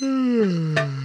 Ja,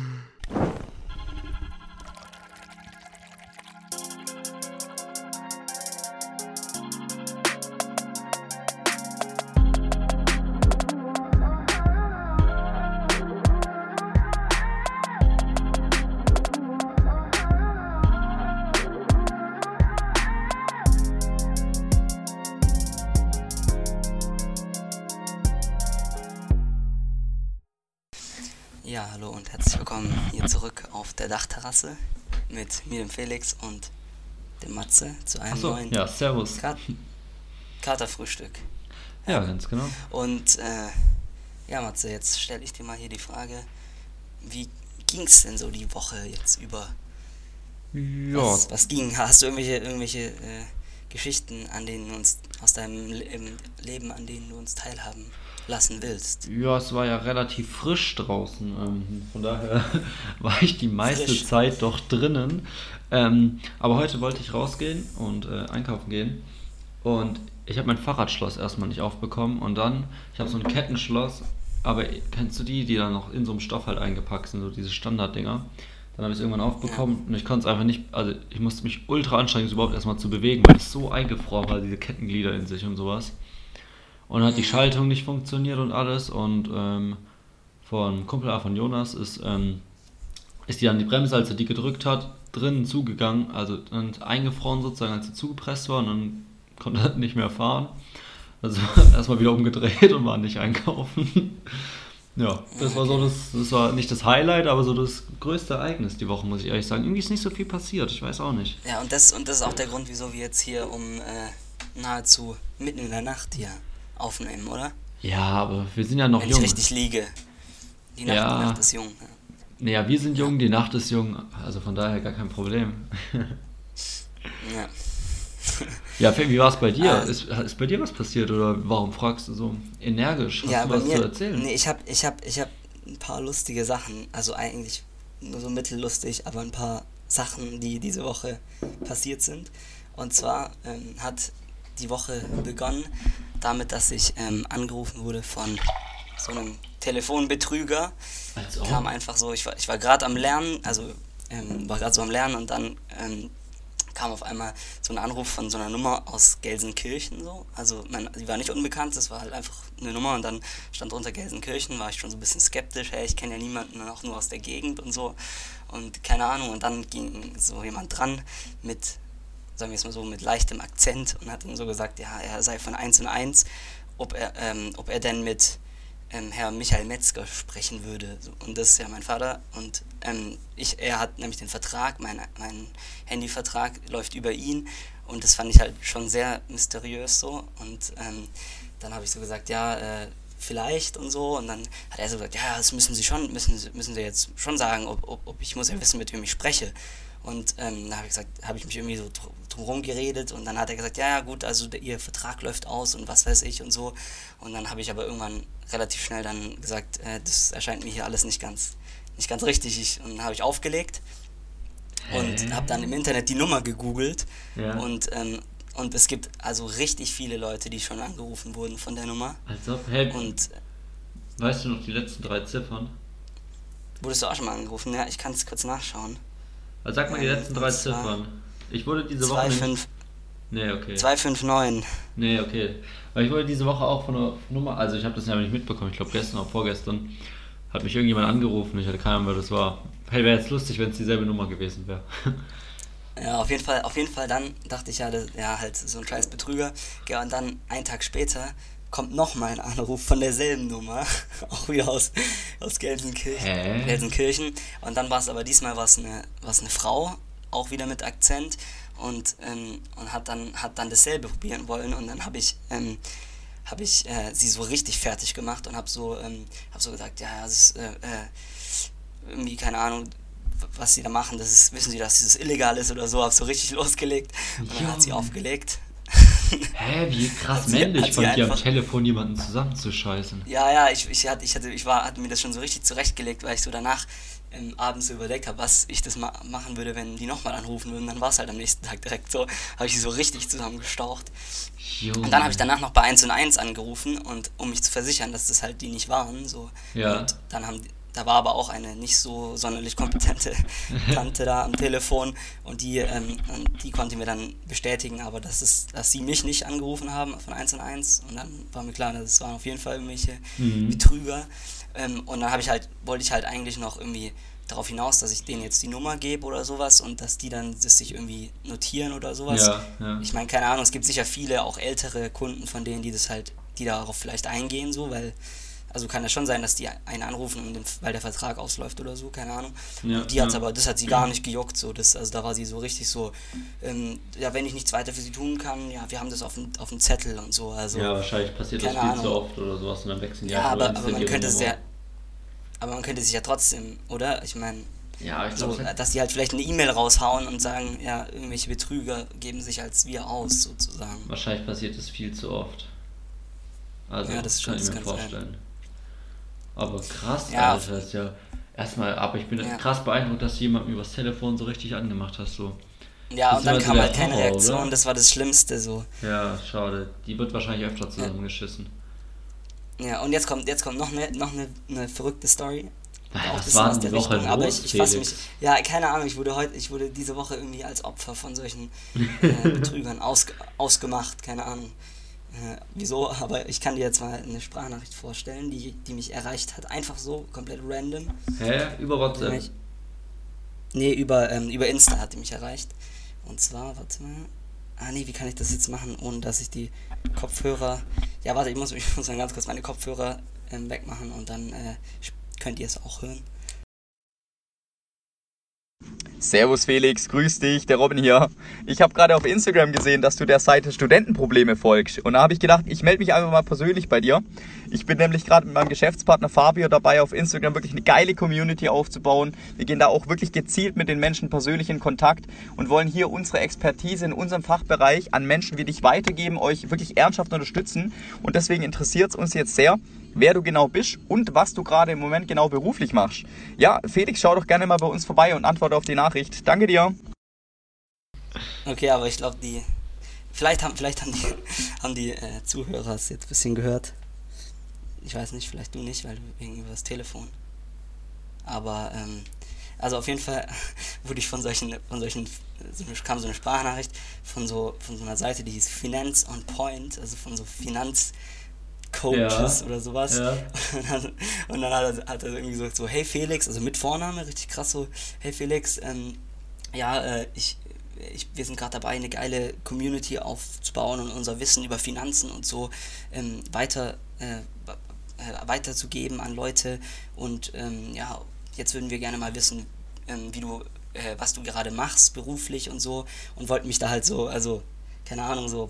Dachterrasse mit mir, dem Felix und dem Matze zu einem Achso, neuen ja, servus. Kat Katerfrühstück. Ja, ganz genau. Und äh, ja, Matze, jetzt stelle ich dir mal hier die Frage, wie ging's denn so die Woche jetzt über? Ja, Was, was ging? Hast du irgendwelche, irgendwelche äh, Geschichten, an denen uns aus deinem Le Leben, an denen du uns teilhaben lassen willst? ja, es war ja relativ frisch draußen. Ähm, von daher war ich die meiste Frisch. Zeit doch drinnen. Ähm, aber heute wollte ich rausgehen und äh, einkaufen gehen. Und ich habe mein Fahrradschloss erstmal nicht aufbekommen. Und dann, ich habe so ein Kettenschloss. Aber kennst du die, die dann noch in so einem Stoff halt eingepackt sind, so diese Standarddinger? Dann habe ich es irgendwann aufbekommen und ich konnte es einfach nicht, also ich musste mich ultra anstrengen, es überhaupt erstmal zu bewegen, weil es so eingefroren war, diese Kettenglieder in sich und sowas. Und dann hat die Schaltung nicht funktioniert und alles. Und ähm, von Kumpel von Jonas ist, ähm, ist die dann die Bremse, als er die gedrückt hat, drinnen zugegangen, also dann eingefroren sozusagen, als sie zugepresst war und dann konnte er nicht mehr fahren. Also erstmal wieder umgedreht und war nicht einkaufen. Ja, das war so das, das war nicht das Highlight, aber so das größte Ereignis die Woche, muss ich ehrlich sagen. Irgendwie ist nicht so viel passiert, ich weiß auch nicht. Ja, und das, und das ist auch der Grund, wieso wir jetzt hier um äh, nahezu mitten in der Nacht hier aufnehmen, oder? Ja, aber wir sind ja noch Wenn jung. ich richtig liege. Die Nacht, Ja. die Nacht ist jung. Ja. Naja, wir sind jung, die Nacht ist jung, also von daher gar kein Problem. Ja. Ja, wie war es bei dir? Ah. Ist, ist bei dir was passiert oder warum fragst du so energisch? Hast ja, du was mir, zu erzählen? nee, ich habe ich hab, ich hab ein paar lustige Sachen, also eigentlich nur so mittellustig, aber ein paar Sachen, die diese Woche passiert sind. Und zwar ähm, hat die Woche begonnen damit, dass ich ähm, angerufen wurde von so einem Telefonbetrüger. Als ob. Kam einfach so, ich war, ich war gerade am Lernen, also ähm, war gerade so am Lernen und dann ähm, kam auf einmal so ein Anruf von so einer Nummer aus Gelsenkirchen so. Also man, die war nicht unbekannt, das war halt einfach eine Nummer und dann stand drunter Gelsenkirchen, war ich schon so ein bisschen skeptisch, hey, ich kenne ja niemanden auch nur aus der Gegend und so. Und keine Ahnung, und dann ging so jemand dran mit, sagen wir es mal so, mit leichtem Akzent und hat dann so gesagt, ja, er sei von 1 und 1, ob er, ähm, ob er denn mit ähm, Herr Michael Metzger sprechen würde. Und das ist ja mein Vater. Und ähm, ich, er hat nämlich den Vertrag, mein, mein Handyvertrag läuft über ihn. Und das fand ich halt schon sehr mysteriös so. Und ähm, dann habe ich so gesagt, ja, äh, vielleicht und so. Und dann hat er so gesagt, ja, das müssen Sie schon, müssen müssen Sie jetzt schon sagen, ob, ob, ob ich muss ja wissen, mit wem ich spreche. Und ähm, da habe ich gesagt, habe ich mich irgendwie so dr- drum geredet und dann hat er gesagt, ja, ja gut, also der, ihr Vertrag läuft aus und was weiß ich und so. Und dann habe ich aber irgendwann relativ schnell dann gesagt, äh, das erscheint mir hier alles nicht ganz, nicht ganz richtig. Ich, und dann habe ich aufgelegt und Hä? habe dann im Internet die Nummer gegoogelt Ja. und, ähm, und es gibt also richtig viele Leute, die schon angerufen wurden von der Nummer. Als ob, hey, Und weißt du noch die letzten drei Ziffern? wurdest du auch schon mal angerufen? Ja, ich kann es kurz nachschauen. Also sag mal die Ähm, letzten drei zwar Ziffern. Ich wurde diese Woche. nämlich- 25, Nee, okay. 259. Nee, okay. Weil ich wurde diese Woche auch von einer Nummer, also ich habe das ja nicht mitbekommen, ich glaube gestern oder vorgestern, hat mich irgendjemand angerufen, ich hatte keine Ahnung, wer das war. Hey, wäre jetzt lustig, wenn es dieselbe Nummer gewesen wäre. Ja, auf jeden Fall, auf jeden Fall dann dachte ich ja, das, ja, halt so ein scheiß Betrüger. Ja, und dann einen Tag später kommt nochmal ein Anruf von derselben Nummer, auch wieder aus, aus Gelsenkirchen. Hä? Gelsenkirchen. Und dann war es aber diesmal war's eine, eine Frau, auch wieder mit Akzent und, ähm, und hat, dann, hat dann dasselbe probieren wollen und dann habe ich, ähm, hab ich äh, sie so richtig fertig gemacht und habe so, ähm, hab so gesagt, ja, das ist äh, äh, irgendwie, keine Ahnung, was sie da machen, das ist, wissen sie, dass dieses illegal ist oder so, hab so richtig losgelegt und dann hat sie aufgelegt. Hä, wie krass sie- männlich von dir am Telefon jemanden zusammenzuscheißen. Ja, ja, ich, ich, hatte, ich, hatte, ich war, hatte mir das schon so richtig zurechtgelegt, weil ich so danach ähm, abends so überlegt habe, was ich das ma machen würde, wenn die nochmal anrufen würden. Dann war es halt am nächsten Tag direkt so, habe ich sie so richtig zusammengestaucht. Junge. Und dann habe ich danach noch bei 1 und 1 angerufen und um mich zu versichern, dass das halt die nicht waren. So. Ja. Und dann haben, da war aber auch eine nicht so sonderlich kompetente Tante da am Telefon und die, ähm, die konnte mir dann bestätigen, aber dass, es, dass sie mich nicht angerufen haben von 1 und 1 und dann war mir klar, das waren auf jeden Fall irgendwelche mhm. Betrüger ähm, und dann habe ich halt, wollte ich halt eigentlich noch irgendwie darauf hinaus, dass ich denen jetzt die Nummer gebe oder sowas und dass die dann das sich irgendwie notieren oder sowas. Ja, ja. Ich meine, keine Ahnung, es gibt sicher viele, auch ältere Kunden von denen, die das halt, die darauf vielleicht eingehen, so, weil also kann ja schon sein, dass die einen anrufen, weil der Vertrag ausläuft oder so, keine Ahnung. Ja, und die hat ja. aber, das hat sie gar nicht gejuckt, so. Das, also da war sie so richtig so, ähm, ja, wenn ich nichts weiter für sie tun kann, ja, wir haben das auf dem, auf dem Zettel und so. Also, ja, wahrscheinlich passiert das viel Ahnung. zu oft oder sowas und dann wechseln die Ja, aber, aber man könnte es ja, aber man könnte sich ja trotzdem, oder? Ich meine, ja, ich so, dass die halt vielleicht eine E-Mail raushauen und sagen, ja, irgendwelche Betrüger geben sich als wir aus, sozusagen. Wahrscheinlich passiert das viel zu oft. Also, ja, das kann ich mir vorstellen. Sein. Aber krass, ja. Alter, ist ja erstmal, aber ich bin ja. krass beeindruckt, dass du jemanden übers Telefon so richtig angemacht hast, so. Ja, das und dann kam halt keine Reaktion, oder? das war das Schlimmste so. Ja, schade. Die wird wahrscheinlich öfter zusammengeschissen. Ja, und jetzt kommt, jetzt kommt noch eine, noch eine, eine verrückte Story. Naja, auch war aus der Woche Richtung, aber ich, ich fasse mich. Ja, keine Ahnung, ich wurde heute, ich wurde diese Woche irgendwie als Opfer von solchen äh, Betrügern aus, ausgemacht, keine Ahnung. Äh, wieso, aber ich kann dir jetzt mal eine Sprachnachricht vorstellen, die, die mich erreicht hat. Einfach so, komplett random. Hä? Über WhatsApp? Mich, nee, über, ähm, über Insta hat die mich erreicht. Und zwar, warte mal. Ah nee, wie kann ich das jetzt machen, ohne dass ich die Kopfhörer. Ja, warte, ich muss, ich muss ganz kurz meine Kopfhörer ähm, wegmachen und dann äh, könnt ihr es auch hören. Servus Felix, grüß dich, der Robin hier. Ich habe gerade auf Instagram gesehen, dass du der Seite Studentenprobleme folgst. Und da habe ich gedacht, ich melde mich einfach mal persönlich bei dir. Ich bin nämlich gerade mit meinem Geschäftspartner Fabio dabei, auf Instagram wirklich eine geile Community aufzubauen. Wir gehen da auch wirklich gezielt mit den Menschen persönlich in Kontakt und wollen hier unsere Expertise in unserem Fachbereich an Menschen wie dich weitergeben, euch wirklich ernsthaft unterstützen. Und deswegen interessiert es uns jetzt sehr, wer du genau bist und was du gerade im Moment genau beruflich machst. Ja, Felix, schau doch gerne mal bei uns vorbei und antworte auf die Nachricht. Danke dir. Okay, aber ich glaube, die. Vielleicht haben, vielleicht haben die, haben die äh, Zuhörer es jetzt ein bisschen gehört. Ich weiß nicht, vielleicht du nicht, weil du wegen über das Telefon. Aber, ähm, also auf jeden Fall wurde ich von solchen, von solchen, so kam so eine Sprachnachricht von so, von so einer Seite, die hieß Finance on Point, also von so Finanz, Coaches ja. oder sowas. Ja. Und dann, und dann hat, er, hat, er, irgendwie gesagt, so, hey Felix, also mit Vorname, richtig krass so, hey Felix, ähm, ja, äh, ich, ich, wir sind gerade dabei, eine geile Community aufzubauen und unser Wissen über Finanzen und so ähm, weiter, äh, äh, weiterzugeben an Leute. Und ähm, ja, jetzt würden wir gerne mal wissen, ähm, wie du, äh, was du gerade machst beruflich und so. Und wollten mich da halt so, also keine Ahnung, so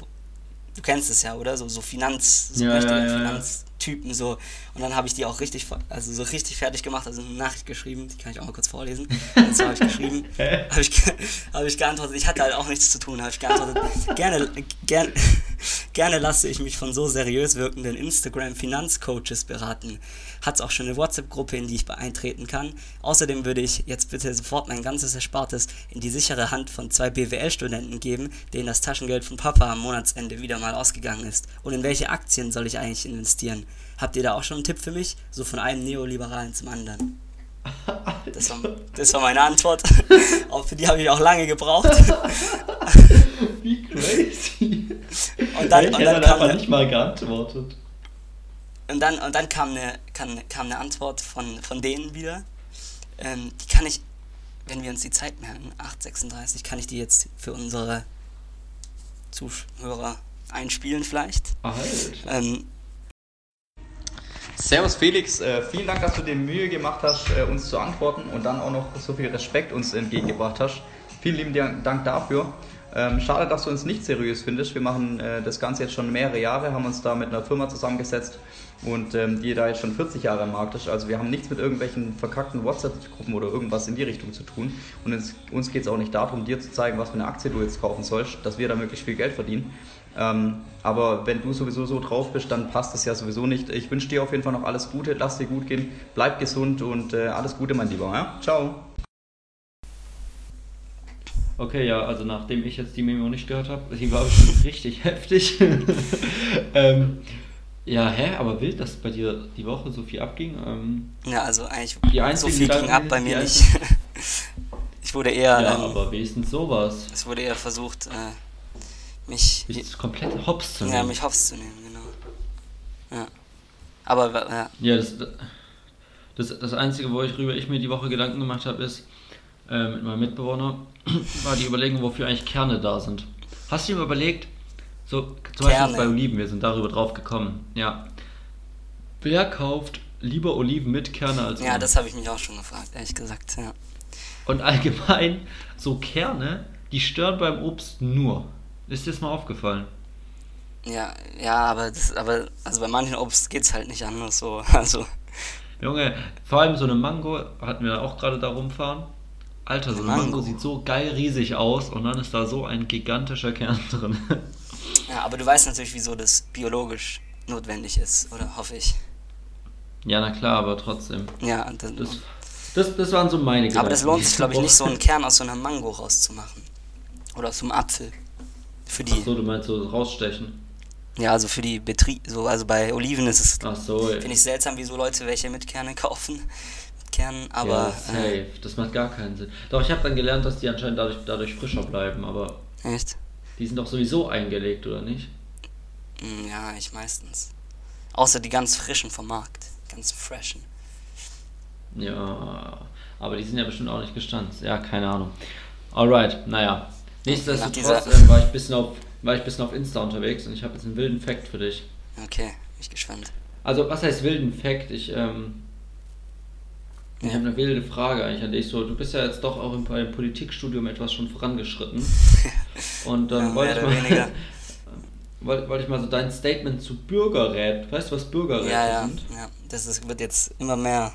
du kennst es ja, oder? So, so Finanz, so ja, ja, ja, Finanztypen so. Und dann habe ich die auch richtig, also so richtig fertig gemacht, also eine Nachricht geschrieben, die kann ich auch mal kurz vorlesen. Und zwar habe ich geschrieben, habe ich, hab ich geantwortet, ich hatte halt auch nichts zu tun, habe ich geantwortet, gerne, gerne, gerne lasse ich mich von so seriös wirkenden Instagram-Finanzcoaches beraten hat es auch schon eine WhatsApp-Gruppe, in die ich eintreten kann. Außerdem würde ich jetzt bitte sofort mein ganzes Erspartes in die sichere Hand von zwei BWL-Studenten geben, denen das Taschengeld von Papa am Monatsende wieder mal ausgegangen ist. Und in welche Aktien soll ich eigentlich investieren? Habt ihr da auch schon einen Tipp für mich? So von einem Neoliberalen zum anderen. Das war, das war meine Antwort. Auch für die habe ich auch lange gebraucht. Wie crazy. Und dann, ich und dann kam einfach nicht mal geantwortet und dann, und dann kam, eine, kam, kam eine Antwort von, von denen wieder. Ähm, die kann ich, wenn wir uns die Zeit merken, 8.36, kann ich die jetzt für unsere Zuhörer einspielen vielleicht. Ähm, Servus Felix, äh, vielen Dank, dass du dir Mühe gemacht hast, äh, uns zu antworten und dann auch noch so viel Respekt uns entgegengebracht hast. Vielen lieben Dank dafür. Ähm, schade, dass du uns nicht seriös findest. Wir machen äh, das Ganze jetzt schon mehrere Jahre, haben uns da mit einer Firma zusammengesetzt und ähm, die da jetzt schon 40 Jahre am Markt ist. Also wir haben nichts mit irgendwelchen verkackten WhatsApp-Gruppen oder irgendwas in die Richtung zu tun. Und uns geht es auch nicht darum, dir zu zeigen, was für eine Aktie du jetzt kaufen sollst, dass wir da möglichst viel Geld verdienen. Ähm, aber wenn du sowieso so drauf bist, dann passt das ja sowieso nicht. Ich wünsche dir auf jeden Fall noch alles Gute, lass dir gut gehen, bleib gesund und äh, alles Gute, mein Lieber. Ja? Ciao. Okay, ja, also nachdem ich jetzt die Memo nicht gehört habe, die war schon richtig heftig. ähm, Ja, hä? Aber wild, dass bei dir die Woche so viel abging. Ähm, Ja, also eigentlich Die so einzigen viel ging ab bei mir nicht. ich wurde eher, ja, ähm, aber wenigstens sowas. es wurde eher versucht, äh, mich, Dich komplett hops zu nehmen. ja, mich hops zu nehmen, genau. Ja. Aber, ja, Ja, das, das, das Einzige, worüber ich mir die Woche Gedanken gemacht habe, ist, äh, mit meinem Mitbewohner, war die Überlegung, wofür eigentlich Kerne da sind. Hast du dir überlegt, so zum Beispiel Kerne. jetzt bei Oliven, wir sind darüber drauf gekommen, ja. Wer kauft lieber Oliven mit Kerne als ja, ohne? das habe ich mich auch schon gefragt, ehrlich gesagt, ja. Und allgemein, so Kerne, die stören beim Obst nur. Ist dir das mal aufgefallen? Ja, ja, aber das, aber, also bei manchen Obst geht's halt nicht anders so, also, Junge, vor allem so eine Mango, hatten wir auch gerade da rumfahren. Alter, so eine Mango. Mango. sieht so geil riesig aus und dann ist da so ein gigantischer Kern drin. ja, aber du weißt natürlich, wieso das biologisch notwendig ist, oder hoffe ich. ja, na klar, aber trotzdem. Ja, das, Das, das, das waren so meine Gedanken. aber das lohnt sich, glaube ich, nicht, so einen Kern aus so einer Mango rauszumachen. Oder aus so einem Apfel. Für die, Ach so, du meinst so rausstechen. ja, also für die Betrieb, so, also bei Oliven ist es, Ach so, finde ich seltsam, wieso Leute welche mit Kerne kaufen. Mit Kernen, ja, aber, safe. äh, Das macht gar keinen Sinn. Doch, ich habe dann gelernt, dass die anscheinend dadurch, dadurch frischer bleiben, aber echt? die sind doch sowieso eingelegt, oder nicht? Hm, Ja, ich meistens. Außer die ganz frischen vom Markt. Ganz freshen. Ja, aber die sind ja bestimmt auch nicht gestanzt. Ja, keine Ahnung. Alright, naja. Nichtsdestotrotz ähm, war, ich ein bisschen auf, war ich ein bisschen auf Insta unterwegs und ich habe jetzt einen wilden Fact für dich. Okay, bin ich gespannt. Also, was heißt wilden Fact? Ich, ähm, ich habe eine wilde Frage eigentlich an dich. So, du bist ja jetzt doch auch im, Politikstudium etwas schon vorangeschritten. Und dann Ja, wollte ich mal. wollte, wollte ich mal so dein Statement zu Bürgerrät. Weißt du, was Bürgerräte Ja, ja, sind? ja. Das ist, wird jetzt immer mehr.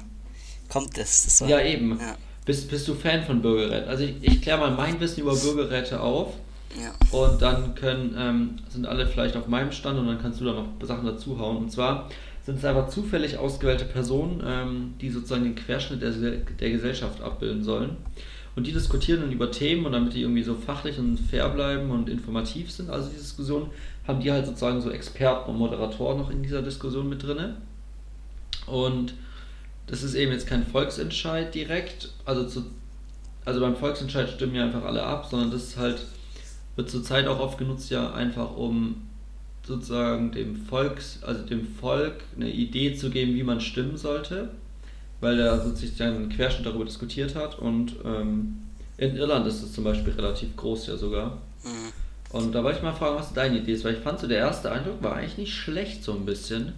Kommt das? das war- Ja, eben. Ja, Bist, bist du Fan von Bürgerräten? Also ich, ich kläre mal mein Wissen über Bürgerräte auf ja. und dann können, ähm, sind alle vielleicht auf meinem Stand und dann kannst du da noch Sachen dazuhauen. Und zwar sind es einfach zufällig ausgewählte Personen, ähm, die sozusagen den Querschnitt der, der Gesellschaft abbilden sollen. Und die diskutieren dann über Themen und damit die irgendwie so fachlich und fair bleiben und informativ sind, also die Diskussion, haben die halt sozusagen so Experten und Moderatoren noch in dieser Diskussion mit drinne. Und das ist eben jetzt kein Volksentscheid direkt, also zu, also beim Volksentscheid stimmen ja einfach alle ab, sondern das ist halt, wird zurzeit auch oft genutzt ja einfach um sozusagen dem Volks, also dem Volk eine Idee zu geben, wie man stimmen sollte, weil er sozusagen einen Querschnitt darüber diskutiert hat und ähm, in Irland ist das zum Beispiel relativ groß ja sogar. Mhm. Und da wollte ich mal fragen, was deine Idee ist, weil ich fand so, der erste Eindruck war eigentlich nicht schlecht so ein bisschen,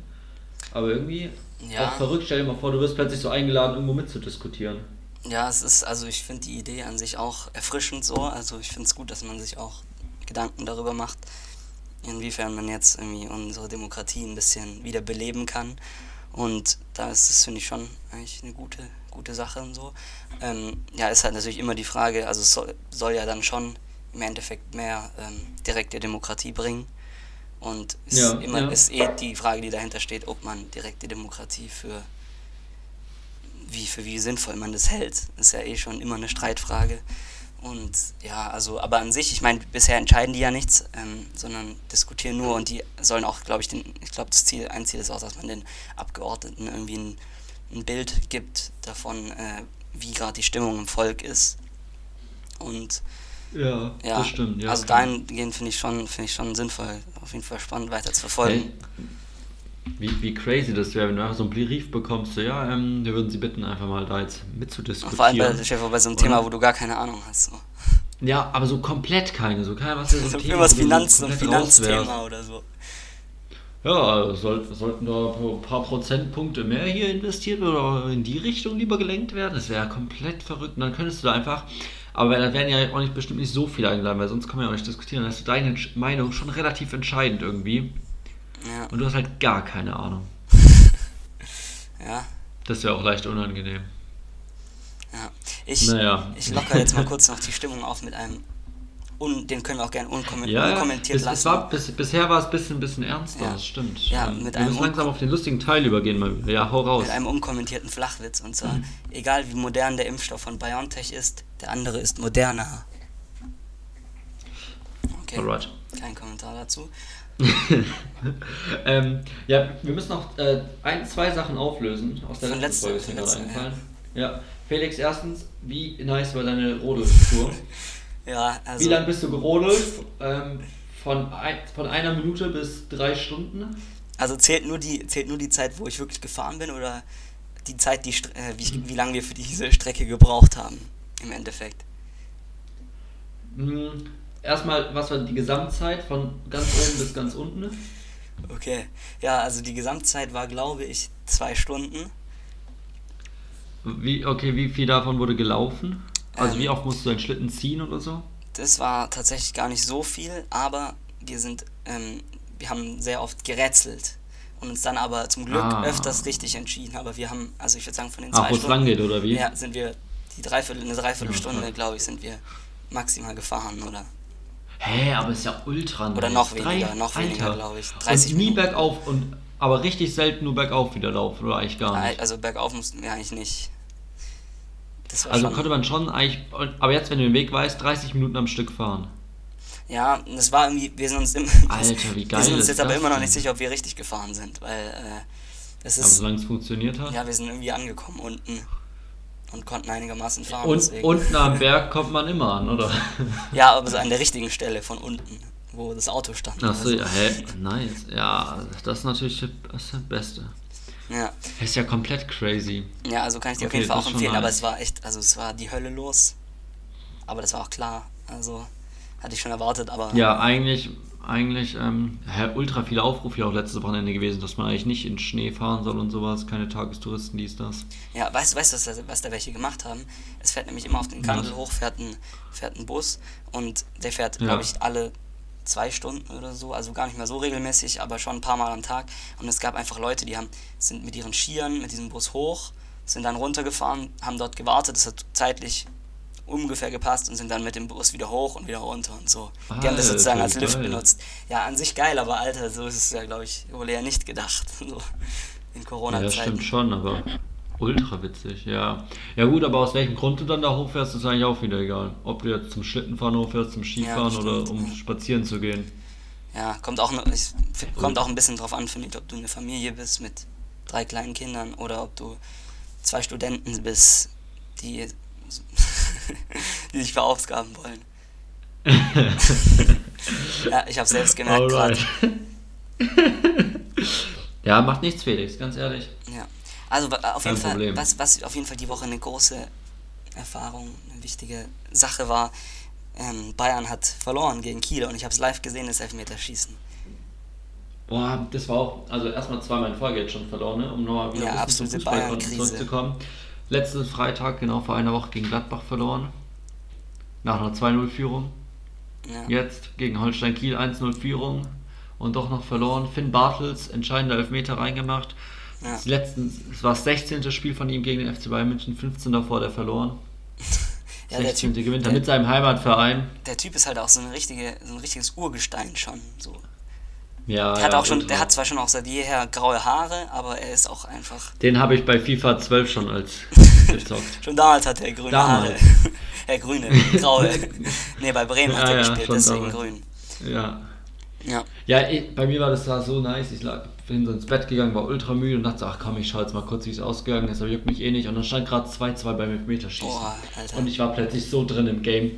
aber irgendwie Ja. auch verrückt. Stell dir mal vor, du wirst plötzlich so eingeladen, irgendwo mitzudiskutieren. Ja, es ist, also ich finde die Idee an sich auch erfrischend so. Also ich finde es gut, dass man sich auch Gedanken darüber macht, inwiefern man jetzt irgendwie unsere Demokratie ein bisschen wieder beleben kann. Und da ist es, finde ich, schon eigentlich eine gute, gute Sache und so. Ähm, ja, ist halt natürlich immer die Frage, also es soll, soll ja dann schon im Endeffekt mehr ähm, direkte Demokratie bringen. Und ist Ja, immer ja. ist eh die Frage, die dahinter steht, ob man direkte Demokratie für wie für wie sinnvoll man das hält, ist ja eh schon immer eine Streitfrage. Und ja, also, aber an sich, ich meine, bisher entscheiden die ja nichts, ähm, sondern diskutieren nur und die sollen auch, glaube ich, den, ich glaube, das Ziel, ein Ziel ist auch, dass man den Abgeordneten irgendwie ein, ein Bild gibt davon, äh, wie gerade die Stimmung im Volk ist. Und Ja, ja, das stimmt. Ja, also klar. dahingehend finde ich schon, finde ich schon sinnvoll, auf jeden Fall spannend weiter zu verfolgen. Hey, wie, wie crazy das wäre, wenn du einfach so einen Brief bekommst, so, ja, ähm, wir würden sie bitten, einfach mal da jetzt Und mitzudiskutieren. vor allem bei, bei so einem Oder? Thema, wo du gar keine Ahnung hast. So. Ja, aber so komplett keine, so kein was so ein So Thema, irgendwas Finanz, so ein. Finanzthema oder so. Ja, soll, sollten da ein paar Prozentpunkte mehr hier investiert oder in die Richtung lieber gelenkt werden? Das wäre ja komplett verrückt. Und dann könntest du da einfach, aber da werden ja auch nicht bestimmt nicht so viele eingeladen, weil sonst kann man ja auch nicht diskutieren. Dann ist deine Meinung schon relativ entscheidend irgendwie. Ja, Und du hast halt gar keine Ahnung. ja, Das wäre auch leicht unangenehm. ja. Ich, Naja. ich locker jetzt mal kurz noch die Stimmung auf mit einem, un, den können wir auch gerne unkommen Ja, unkommentiert es, lassen. es war, bis, bisher war es ein bisschen, bisschen ernster, Ja. das stimmt. Ja, Ähm, mit wir einem müssen langsam auf den lustigen Teil übergehen mal. Ja, hau raus. mit einem unkommentierten Flachwitz. Und zwar, egal wie modern der Impfstoff von BioNTech ist, der andere ist moderner. Okay, Alright. kein Kommentar dazu. ähm, ja, wir müssen noch äh, ein, zwei Sachen auflösen aus der Von letzten Folge, ist mir gerade eingefallen. Ja. Felix, erstens, wie nice war deine Rodeltour? Ja, also. wie lange bist du gerodelt? Ähm, von, ein, von einer Minute bis drei Stunden? Also zählt nur die zählt nur die Zeit, wo ich wirklich gefahren bin oder die Zeit, die äh, wie, wie lange wir für diese Strecke gebraucht haben im Endeffekt. Hm, erstmal, was war die Gesamtzeit von ganz oben bis ganz unten? Okay. Ja, also die Gesamtzeit war, glaube ich, zwei Stunden. Wie, okay, wie viel davon wurde gelaufen? Also Ähm. wie oft musst du deinen Schlitten ziehen oder so? Das war tatsächlich gar nicht so viel, aber wir sind, ähm, wir haben sehr oft gerätselt und uns dann aber zum Glück Ah. öfters richtig entschieden. Aber wir haben, also ich würde sagen, von den Ach, zwei wo es lang Stunden, geht, oder wie? ja, sind wir die Dreiviertel, eine Dreiviertelstunde, Ja, glaube ich, sind wir maximal gefahren, oder? Hä, aber ist ja ultra nice. Oder noch Drei- weniger, noch weniger, glaube ich. 30 und nie Minuten. bergauf und aber richtig selten nur bergauf wieder laufen oder eigentlich gar nicht. Also bergauf mussten wir eigentlich nicht. Das Also schon, könnte man schon eigentlich, aber jetzt wenn du den Weg weißt, 30 Minuten am Stück fahren. Ja, das war irgendwie, wir sind uns im, Alter, wie Wir geil sind uns jetzt aber das immer noch nicht sicher, ob wir richtig gefahren sind, weil äh, es Aber ist, solange es funktioniert hat. ja, wir sind irgendwie angekommen unten und konnten einigermaßen fahren. und deswegen. unten am Berg kommt man immer an, oder? Ja, aber so an der richtigen Stelle von unten, wo das Auto stand. Achso, Also, ja, hä? Nice. Ja, das ist natürlich das, das Beste. Ja. Das ist ja komplett crazy. ja, also kann ich dir auf Okay, jeden Fall auch empfehlen, aber es war echt, also es war die Hölle los. Aber das war auch klar, also hatte ich schon erwartet, aber Ja, eigentlich, eigentlich, ähm, ultra viele Aufrufe hier auch letztes Wochenende gewesen, dass man eigentlich nicht in Schnee fahren soll und sowas, keine Tagestouristen, dies, das. Ja, weißt du, weißt, du, was, da- was da welche gemacht haben? Es fährt nämlich immer auf den Was? hoch, fährt ein, fährt ein Bus und der fährt, Ja. glaube ich, alle zwei Stunden oder so, also gar nicht mehr so regelmäßig, aber schon ein paar Mal am Tag. Und es gab einfach Leute, die haben, sind mit ihren Skiern mit diesem Bus hoch, sind dann runtergefahren, haben dort gewartet, das hat zeitlich ungefähr gepasst und sind dann mit dem Bus wieder hoch und wieder runter und so. Die haben das sozusagen als Lift geil. benutzt. Ja, an sich geil, aber Alter, so ist es ja, glaube ich, wohl eher nicht gedacht. So in Ja, das Corona-Zeiten. stimmt schon, aber ultra witzig, ja. Ja gut, aber aus welchem Grund du dann da hochfährst, ist eigentlich auch wieder egal. Ob du jetzt zum Schlittenfahren hochfährst, zum Skifahren das oder um ja. spazieren zu gehen. Ja, kommt auch, ich, kommt auch ein bisschen drauf an, finde ich, ob du eine Familie bist mit drei kleinen Kindern oder ob du zwei Studenten bist, die, die sich verausgaben wollen. ja, ich habe selbst gemerkt gerade. ja, macht nichts, Felix, ganz ehrlich. Ja. Also auf Kein jeden Fall, Problem. was, was auf jeden Fall die Woche eine große Erfahrung, eine wichtige Sache war, ähm, Bayern hat verloren gegen Kiel und ich habe es live gesehen, das Elfmeterschießen. Boah, das war auch, also erstmal zweimal in Folge jetzt schon verloren, ne? um nochmal wieder Ja, ein bisschen zum Fußball zurückzukommen. Letzten Freitag, genau vor einer Woche, gegen Gladbach verloren. Nach einer 2-0-Führung. Ja. Jetzt gegen Holstein Kiel 1-0-Führung und doch noch verloren. Finn Bartels, entscheidender Elfmeter reingemacht. Ja. Das, letzten, das war das 16. Spiel von ihm gegen den FC Bayern München, 15 davor der verloren. Ja, der 16. Typ- gewinnt er der- mit seinem Heimatverein. der Typ ist halt auch so, eine richtige, so ein richtiges Urgestein schon. So. Ja, Der, hat ja, auch schon, der hat zwar schon auch seit jeher graue Haare, aber er ist auch einfach. Den habe ich bei FIFA 12 schon als gezockt. Schon damals hatte er grüne Damals. Haare. ja, grüne, graue. nee, bei Bremen hat Ja, er ja, gespielt, deswegen damals. grün. Ja. Ja. Ja, ich, bei mir war das da so nice. Ich lag, bin so ins Bett gegangen, war ultra müde und dachte, ach komm, ich schau jetzt mal kurz, wie es ausgegangen ist, aber juckt mich eh nicht. Und dann stand gerade 2-2 beim Elfmeterschießen. Boah, Alter. Und ich war plötzlich so drin im Game.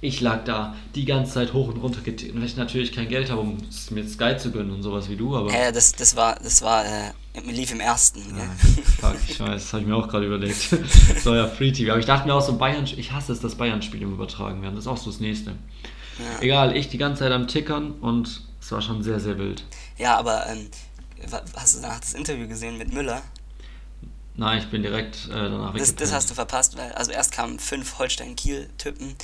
Ich lag da die ganze Zeit hoch und runter getickt. Und weil ich natürlich kein Geld habe, um es mir Sky zu gönnen und sowas wie du, aber. Ja, das, das war, das war, äh, lief im ersten. Ja, fuck, ich weiß, das habe ich mir auch gerade überlegt. so ja Free TV. Aber ich dachte mir auch so, Bayern, ich hasse es, dass Bayern-Spiele übertragen werden. Das ist auch so das nächste. Ja. Egal, ich die ganze Zeit am Tickern und es war schon sehr, sehr wild. Ja, aber ähm, hast du danach das Interview gesehen mit Müller? Nein, ich bin direkt äh, danach Das, das hast du verpasst, weil also erst kamen fünf Holstein-Kiel-Typen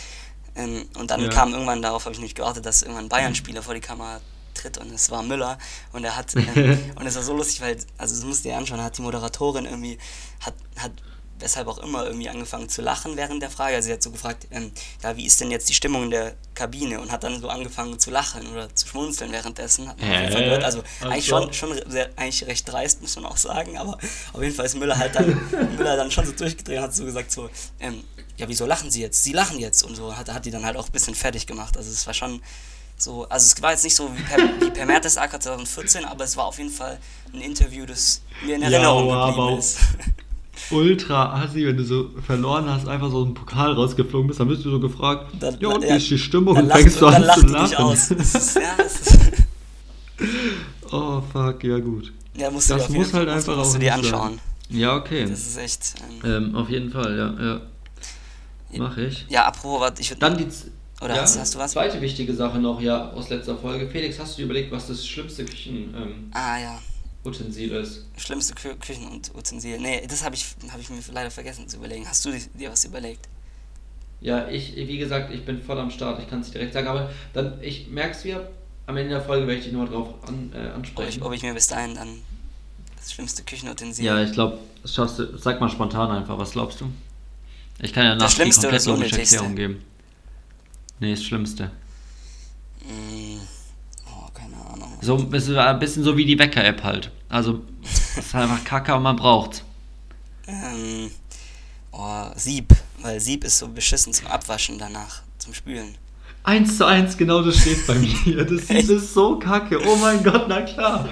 ähm, und dann Ja. kam irgendwann, darauf habe ich nicht gewartet, dass irgendwann ein Bayern-Spieler vor die Kamera tritt und es war Müller und er hat, ähm, und es war so lustig, weil, also das musst du dir anschauen, hat die Moderatorin irgendwie, hat, hat weshalb auch immer irgendwie angefangen zu lachen während der Frage, also sie hat so gefragt, ähm, ja, wie ist denn jetzt die Stimmung in der Kabine? Und hat dann so angefangen zu lachen oder zu schmunzeln währenddessen, hat man auf jeden Fall gehört, also Ach eigentlich schon, schon sehr, eigentlich recht dreist, muss man auch sagen, aber auf jeden Fall ist Müller halt dann, Müller dann schon so durchgedreht und hat so gesagt so, ähm, ja, wieso lachen sie jetzt? Sie lachen jetzt und so, hat, hat die dann halt auch ein bisschen fertig gemacht, also es war schon, so, also es war jetzt nicht so wie per, wie per Mertesacker 2014, aber es war auf jeden Fall ein Interview, das mir in Ja, Erinnerung aber geblieben auch- ist. Ultra assi, wenn du so verloren hast, einfach so einen Pokal rausgeflogen bist, dann bist du so gefragt, Dann- ja und wie ja, ist die Stimmung und fängst du an zu lachen. ja, Oh fuck, ja gut. ja, musst du Das muss halt Fall- musst, einfach musst auch du dir nicht sein. anschauen. Ja, okay. Das ist echt. Ähm, Ähm, auf jeden Fall, ja, ja. Mach ich. ja, apropos, was ich würde. Dann die Oder hast- hast du was? Zweite wichtige Sache noch, ja, aus letzter Folge. Felix, hast du dir überlegt, was das schlimmste Küchenutensil Ah ja, ist? schlimmste Kü Küchen und Utensilien. Nee, das habe ich, hab ich mir leider vergessen zu überlegen. Hast du di- dir was überlegt? Ja, ich, wie gesagt, ich bin voll am Start, ich kann es direkt sagen, aber dann, ich merk's wieder, am Ende der Folge werde ich dich nochmal drauf an, äh, Ob ich, ansprechen. ob ich mir bis dahin dann das schlimmste Küchenutensil. Ja, ich glaube, das schaffst du, sag mal spontan einfach, was glaubst du? Ich kann ja nach die komplett das logische? Erklärung geben. Nee, das Schlimmste. Mm, oh, Ahnung. So ein bisschen, ein bisschen so wie die Wecker-App halt. Also, es ist einfach kacke und man braucht Ähm, oh, Sieb. Weil Sieb ist so beschissen zum Abwaschen danach, zum Spülen. Eins zu eins, genau das steht bei mir. Das Echt? ist so kacke. Oh mein Gott, na klar.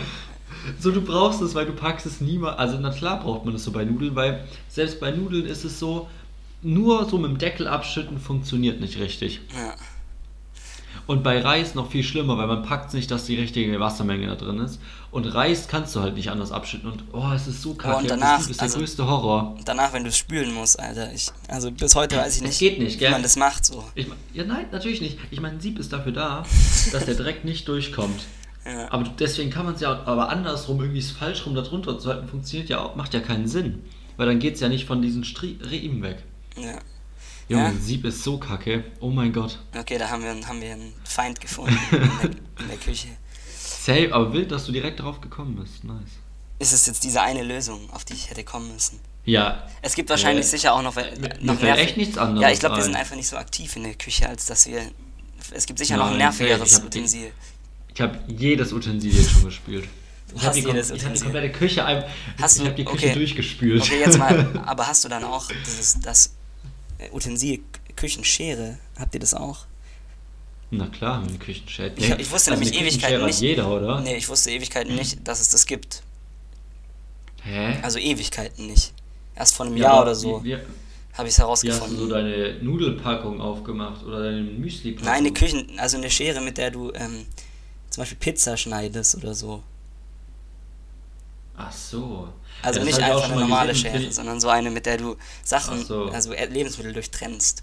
So, du brauchst es, weil du packst es niemals. Also, na klar braucht man es so bei Nudeln, weil selbst bei Nudeln ist es so, nur so mit dem Deckel abschütten funktioniert nicht richtig. Ja. Und bei Reis noch viel schlimmer, weil man packt nicht, dass die richtige Wassermenge da drin ist. Und Reis kannst du halt nicht anders abschütten. Und oh, es ist so kacke. und danach, das ist der also- größte Horror. Danach, wenn du es spülen musst, Alter. Ich, also bis heute weiß ich nicht, geht nicht, wie gell? man das macht. So. Ich, ja, nein, natürlich nicht. Ich meine, ein Sieb ist dafür da, dass der Dreck nicht durchkommt. Ja. Aber deswegen kann man es ja, aber andersrum, irgendwie ist falsch rum da drunter zu halten, funktioniert ja auch, macht ja keinen Sinn. Weil dann geht es ja nicht von diesen Stri Riemen weg. Ja. Junge, Ja. Sieb ist so kacke. Oh mein Gott. Okay, da haben wir, haben wir einen Feind gefunden in der, in der Küche. Safe, aber wild, dass du direkt drauf gekommen bist. Nice. Ist es jetzt diese eine Lösung, auf die ich hätte kommen müssen? Ja, Es gibt wahrscheinlich Äh, sicher auch noch, mir- noch nerv- echt nichts anderes Ja, ich glaube, wir sind einfach nicht so aktiv in der Küche, als dass wir. Es gibt sicher Nein, noch ein. Ich nervigeres hab die- Utensil. ich habe jedes Utensil jetzt schon gespült. Ich habe die, kom- ich hab die komplette Küche, ein- Hast ich du- habe die Küche okay. durchgespült. Okay, jetzt mal, aber hast du dann auch dieses, das äh, Utensil Küchenschere? Habt ihr das auch? Na klar, mit dem Küchenschere. Ich- ich wusste nämlich eine Ewigkeiten nicht- jeder, oder? Nee, ich wusste Ewigkeiten nicht, dass es das gibt. Hä? Also Ewigkeiten nicht. Erst vor einem Ja, Jahr oder so wie, habe ich es wie hast du herausgefunden. so deine Nudelpackung aufgemacht oder deine Müsli-Packung? Nein, eine Küchen, also eine Schere, mit der du ähm, zum Beispiel Pizza schneidest oder so. Ach so. Also Ja, nicht einfach eine mal normale gesehen. Schere, sondern so eine, mit der du Sachen, Ach so. also Lebensmittel durchtrennst.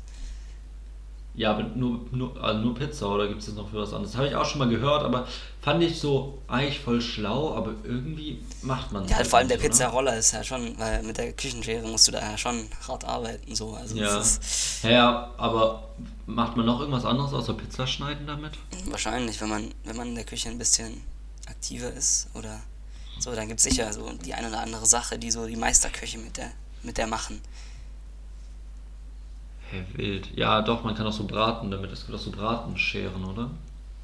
Ja, aber nur, nur, also nur Pizza oder gibt es das noch für was anderes? Habe ich auch schon mal gehört, aber fand ich so eigentlich voll schlau, aber irgendwie macht man es Ja, halt vor allem der nicht, oder? Pizzaroller ist ja schon, weil mit der Küchenschere musst du da ja schon hart arbeiten, so. Also Ja. ja, ja, aber macht man noch irgendwas anderes außer Pizza schneiden damit? wahrscheinlich, wenn man, wenn man in der Küche ein bisschen aktiver ist oder so, dann gibt es sicher so die eine oder andere Sache, die so die Meisterköche mit der, mit der machen. Hä, wild. Ja, doch, man kann auch so braten damit. Es gibt auch so Bratenscheren, oder?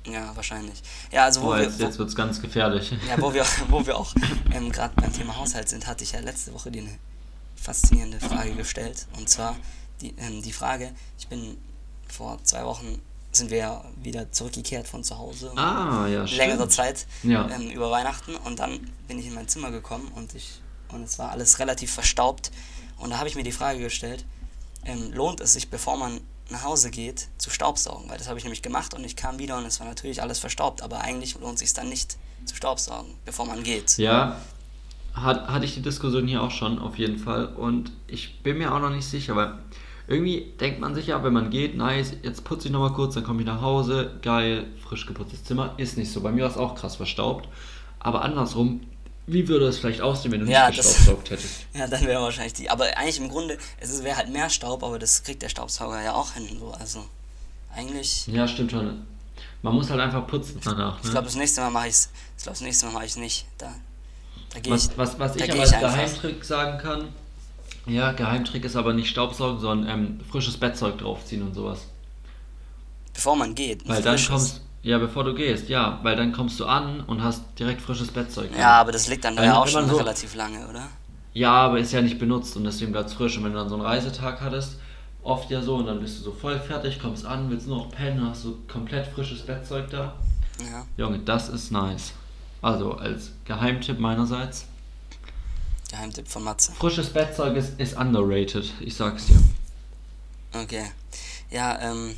Ja, wahrscheinlich. Ja, also wo wir, jetzt, wo, jetzt wird's ganz gefährlich. Ja, wo wir, wo wir auch ähm, gerade beim Thema Haushalt sind, hatte ich ja letzte Woche dir eine faszinierende Frage gestellt. Und zwar die, ähm, die Frage, ich bin vor zwei Wochen sind wir ja wieder zurückgekehrt von zu Hause. Ah, ja, stimmt. längere Zeit Ja. ähm, über Weihnachten und dann bin ich in mein Zimmer gekommen und ich und es war alles relativ verstaubt und da habe ich mir die Frage gestellt, ähm, lohnt es sich, bevor man nach Hause geht, zu staubsaugen? Weil das habe ich nämlich gemacht und ich kam wieder und es war natürlich alles verstaubt, aber eigentlich lohnt es sich dann nicht zu staubsaugen, bevor man geht. Ja, hat, hatte ich die Diskussion hier auch schon, auf jeden Fall. Und ich bin mir auch noch nicht sicher, weil irgendwie denkt man sich ja, wenn man geht, nice, jetzt putze ich nochmal kurz, dann komme ich nach Hause, geil, frisch geputztes Zimmer. Ist nicht so. Bei mir war es auch krass verstaubt. Aber andersrum, wie würde es vielleicht aussehen, wenn du Ja, nicht gestaubsaugt hättest? Ja, dann wäre wahrscheinlich die. Aber eigentlich im Grunde, es wäre halt mehr Staub, aber das kriegt der Staubsauger ja auch hin. So. Also eigentlich. Ja, stimmt schon. Man muss halt einfach putzen danach. Ich Ne? glaube, das nächste Mal mache ich es. Ich glaube, das nächste Mal mache ich es nicht. Da, da gehe ich. Was, was, was ich aber ich als. Geheimtrick sagen kann, ja, Geheimtrick ist aber nicht Staubsaugen, sondern ähm, frisches Bettzeug draufziehen und sowas. Bevor man geht. Weil dann frisches. kommst, ja, bevor du gehst, ja, weil dann kommst du an und hast direkt frisches Bettzeug. Ja, aber das liegt dann da ja auch schon so- relativ lange, oder? Ja, aber ist ja nicht benutzt und deswegen bleibt es frisch. Und wenn du dann so einen Reisetag hattest oft ja so und dann bist du so voll fertig, kommst an, willst nur noch pennen, hast so komplett frisches Bettzeug da. Ja. Junge, das ist nice. Also als Geheimtipp meinerseits. Geheimtipp von Matze. Frisches Bettzeug ist, ist underrated, ich sag's dir. Okay. Ja, ähm.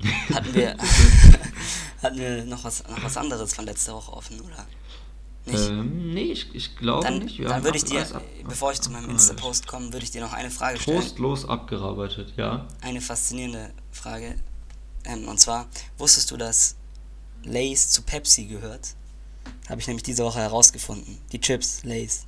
Hatten wir. hatten wir noch was, noch was anderes von letzter Woche offen, oder? Nicht? Ähm, nee, ich, ich glaube dann nicht. Wir dann würde ich dir, ab- bevor ich zu meinem. Insta-Post komme, würde ich dir noch eine Frage stellen. Trostlos abgearbeitet, ja. Eine faszinierende Frage. Ähm, und zwar, wusstest du, dass Lays zu Pepsi gehört? Habe ich nämlich diese Woche herausgefunden. Die Chips, Lays.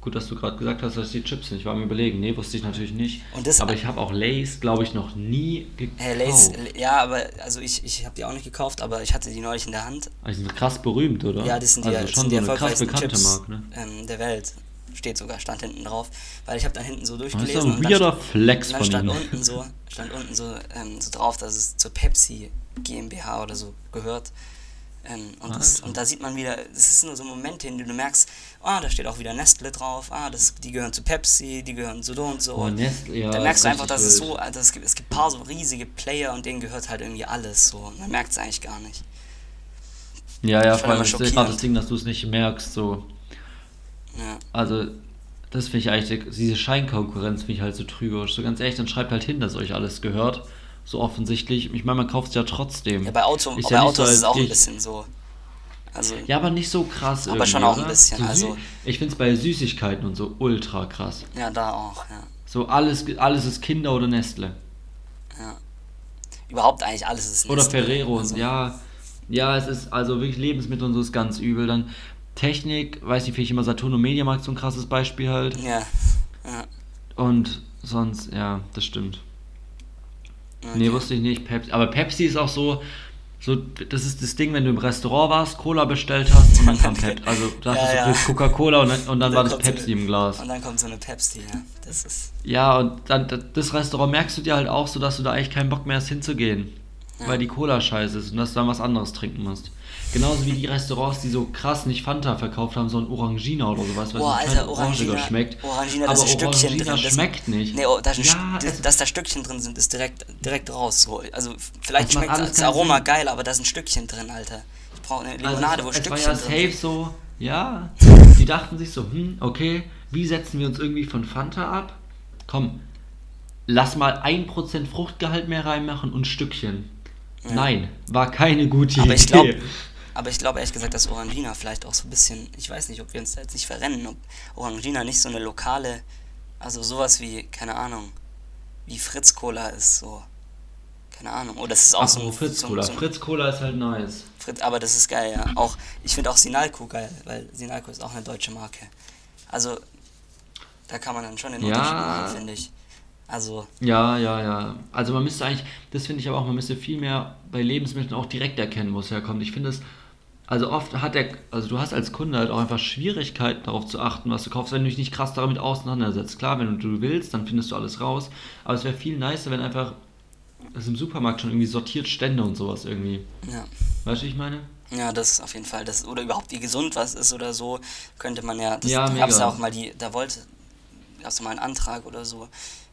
Gut, dass du gerade gesagt hast, dass die Chips sind. Ich war mir überlegen. Nee, wusste ich natürlich nicht. Das- Aber ich habe auch Lays, glaube ich, noch nie gekauft. Äh, Lays, ja, aber, also ich, ich habe die auch nicht gekauft, aber ich hatte die neulich in der Hand. Also die sind krass berühmt, oder? Ja, das sind die, also das schon sind die so eine krass bekannte Chips Marke, ne? ähm, der Welt. Steht sogar, stand hinten drauf. Weil ich habe dann hinten so Das ist durchgelesen. ein weirder stand- Flex dann von stand unten so, stand unten so, ähm, so drauf, dass es zur Pepsi GmbH oder so gehört. Ähm, und, das, Alter. und da sieht man wieder, es ist nur so Momente, in denen du merkst, ah, da steht auch wieder Nestle drauf, ah, das, die gehören zu Pepsi, die gehören zu so und so. Oh, Nestle, ja, da merkst du einfach, dass es so, also es gibt, es gibt ein paar so riesige Player und denen gehört halt irgendwie alles so. Man merkt es eigentlich gar nicht. Ja, ja, vor allem ist das das Ding, dass du es nicht merkst, so. Ja. Also, das finde ich eigentlich, diese Scheinkonkurrenz finde ich halt so trügerisch. So ganz ehrlich, dann schreibt halt hin, dass euch alles gehört. So offensichtlich. Ich meine, man kauft es ja trotzdem. Ja, bei, Auto, Ist bei ja Autos so, ist es auch ein bisschen so. Also, Ja, aber nicht so krass Aber schon auch ein oder? bisschen, So also- Ich finde es bei Süßigkeiten und so ultra krass. ja, da auch, ja. So alles, alles ist Kinder oder Nestle. ja. Überhaupt eigentlich alles ist Oder Nestle. Ferrero. Also, Ja, ja, es ist also wirklich Lebensmittel und so ist ganz übel. Dann Technik, weiß nicht, finde ich immer Saturn und Mediamarkt so ein krasses Beispiel halt. Ja. ja. Und sonst, ja, das stimmt. Okay. Nee, wusste ich nicht. Pepsi. Aber Pepsi ist auch so, so, das ist das Ding, wenn du im Restaurant warst, Cola bestellt hast und dann kam Pepsi. Also da Ja, hast ja. Coca-Cola und, dann- und dann Und war das Pepsi eine- im Glas. Und dann kommt so eine Pepsi, ja. Das ist. Ja, und dann da- das Restaurant merkst du dir halt auch so, dass du da eigentlich keinen Bock mehr hast hinzugehen. Weil die Cola scheiße ist und dass du dann was anderes trinken musst. Genauso wie die Restaurants, die so krass nicht Fanta verkauft haben, sondern Orangina oder sowas, weil Boah, es Alter, halt Orangina, schmeckt. Orangina, aber ein Stückchen Orangina drin. Das, schmeckt nicht. Nee, oh, da ist ein ja, es, dass da Stückchen drin sind, ist direkt, direkt raus. So. Also, vielleicht Das schmeckt das Aroma Sinn. geil, aber da ist ein Stückchen drin, Alter. Ich brauche eine also Limonade, wo es, es war Stückchen ja drin safe sind. so, ja. Die dachten sich so, hm, okay, wie setzen wir uns irgendwie von Fanta ab? Komm, lass mal 1% Fruchtgehalt mehr reinmachen und Stückchen. Nein, war keine gute Aber Idee. ich glaube, aber ich glaube ehrlich gesagt, dass Orangina vielleicht auch so ein bisschen, ich weiß nicht, ob wir uns da jetzt nicht verrennen, ob Orangina nicht so eine lokale, also sowas wie, keine Ahnung, wie Fritz Cola ist, so. Keine Ahnung. Oder das ist auch Ach so ein Fritz Cola. So Fritz Cola ist halt nice. Fritz, aber das ist geil, ja. Auch, ich finde auch Sinalco geil, weil Sinalco ist auch eine deutsche Marke. Also, da kann man dann schon den Ja. Unterschied machen, finde ich. Also, Ja, ja, ja. Also man müsste eigentlich, das finde ich aber auch, man müsste viel mehr bei Lebensmitteln auch direkt erkennen, wo es herkommt. Ich finde es, also oft hat der, also du hast als Kunde halt auch einfach Schwierigkeiten darauf zu achten, was du kaufst, wenn du dich nicht krass damit auseinandersetzt. Klar, wenn du willst, dann findest du alles raus. Aber es wäre viel nicer, wenn einfach es im Supermarkt schon irgendwie sortiert Stände und sowas irgendwie. ja. Weißt du, wie ich meine? Ja, das auf jeden Fall. Das, oder überhaupt wie gesund was ist oder so, könnte man ja. Das Ja, da gab's mega. ja auch mal die, da wollte, gab es mal einen Antrag oder so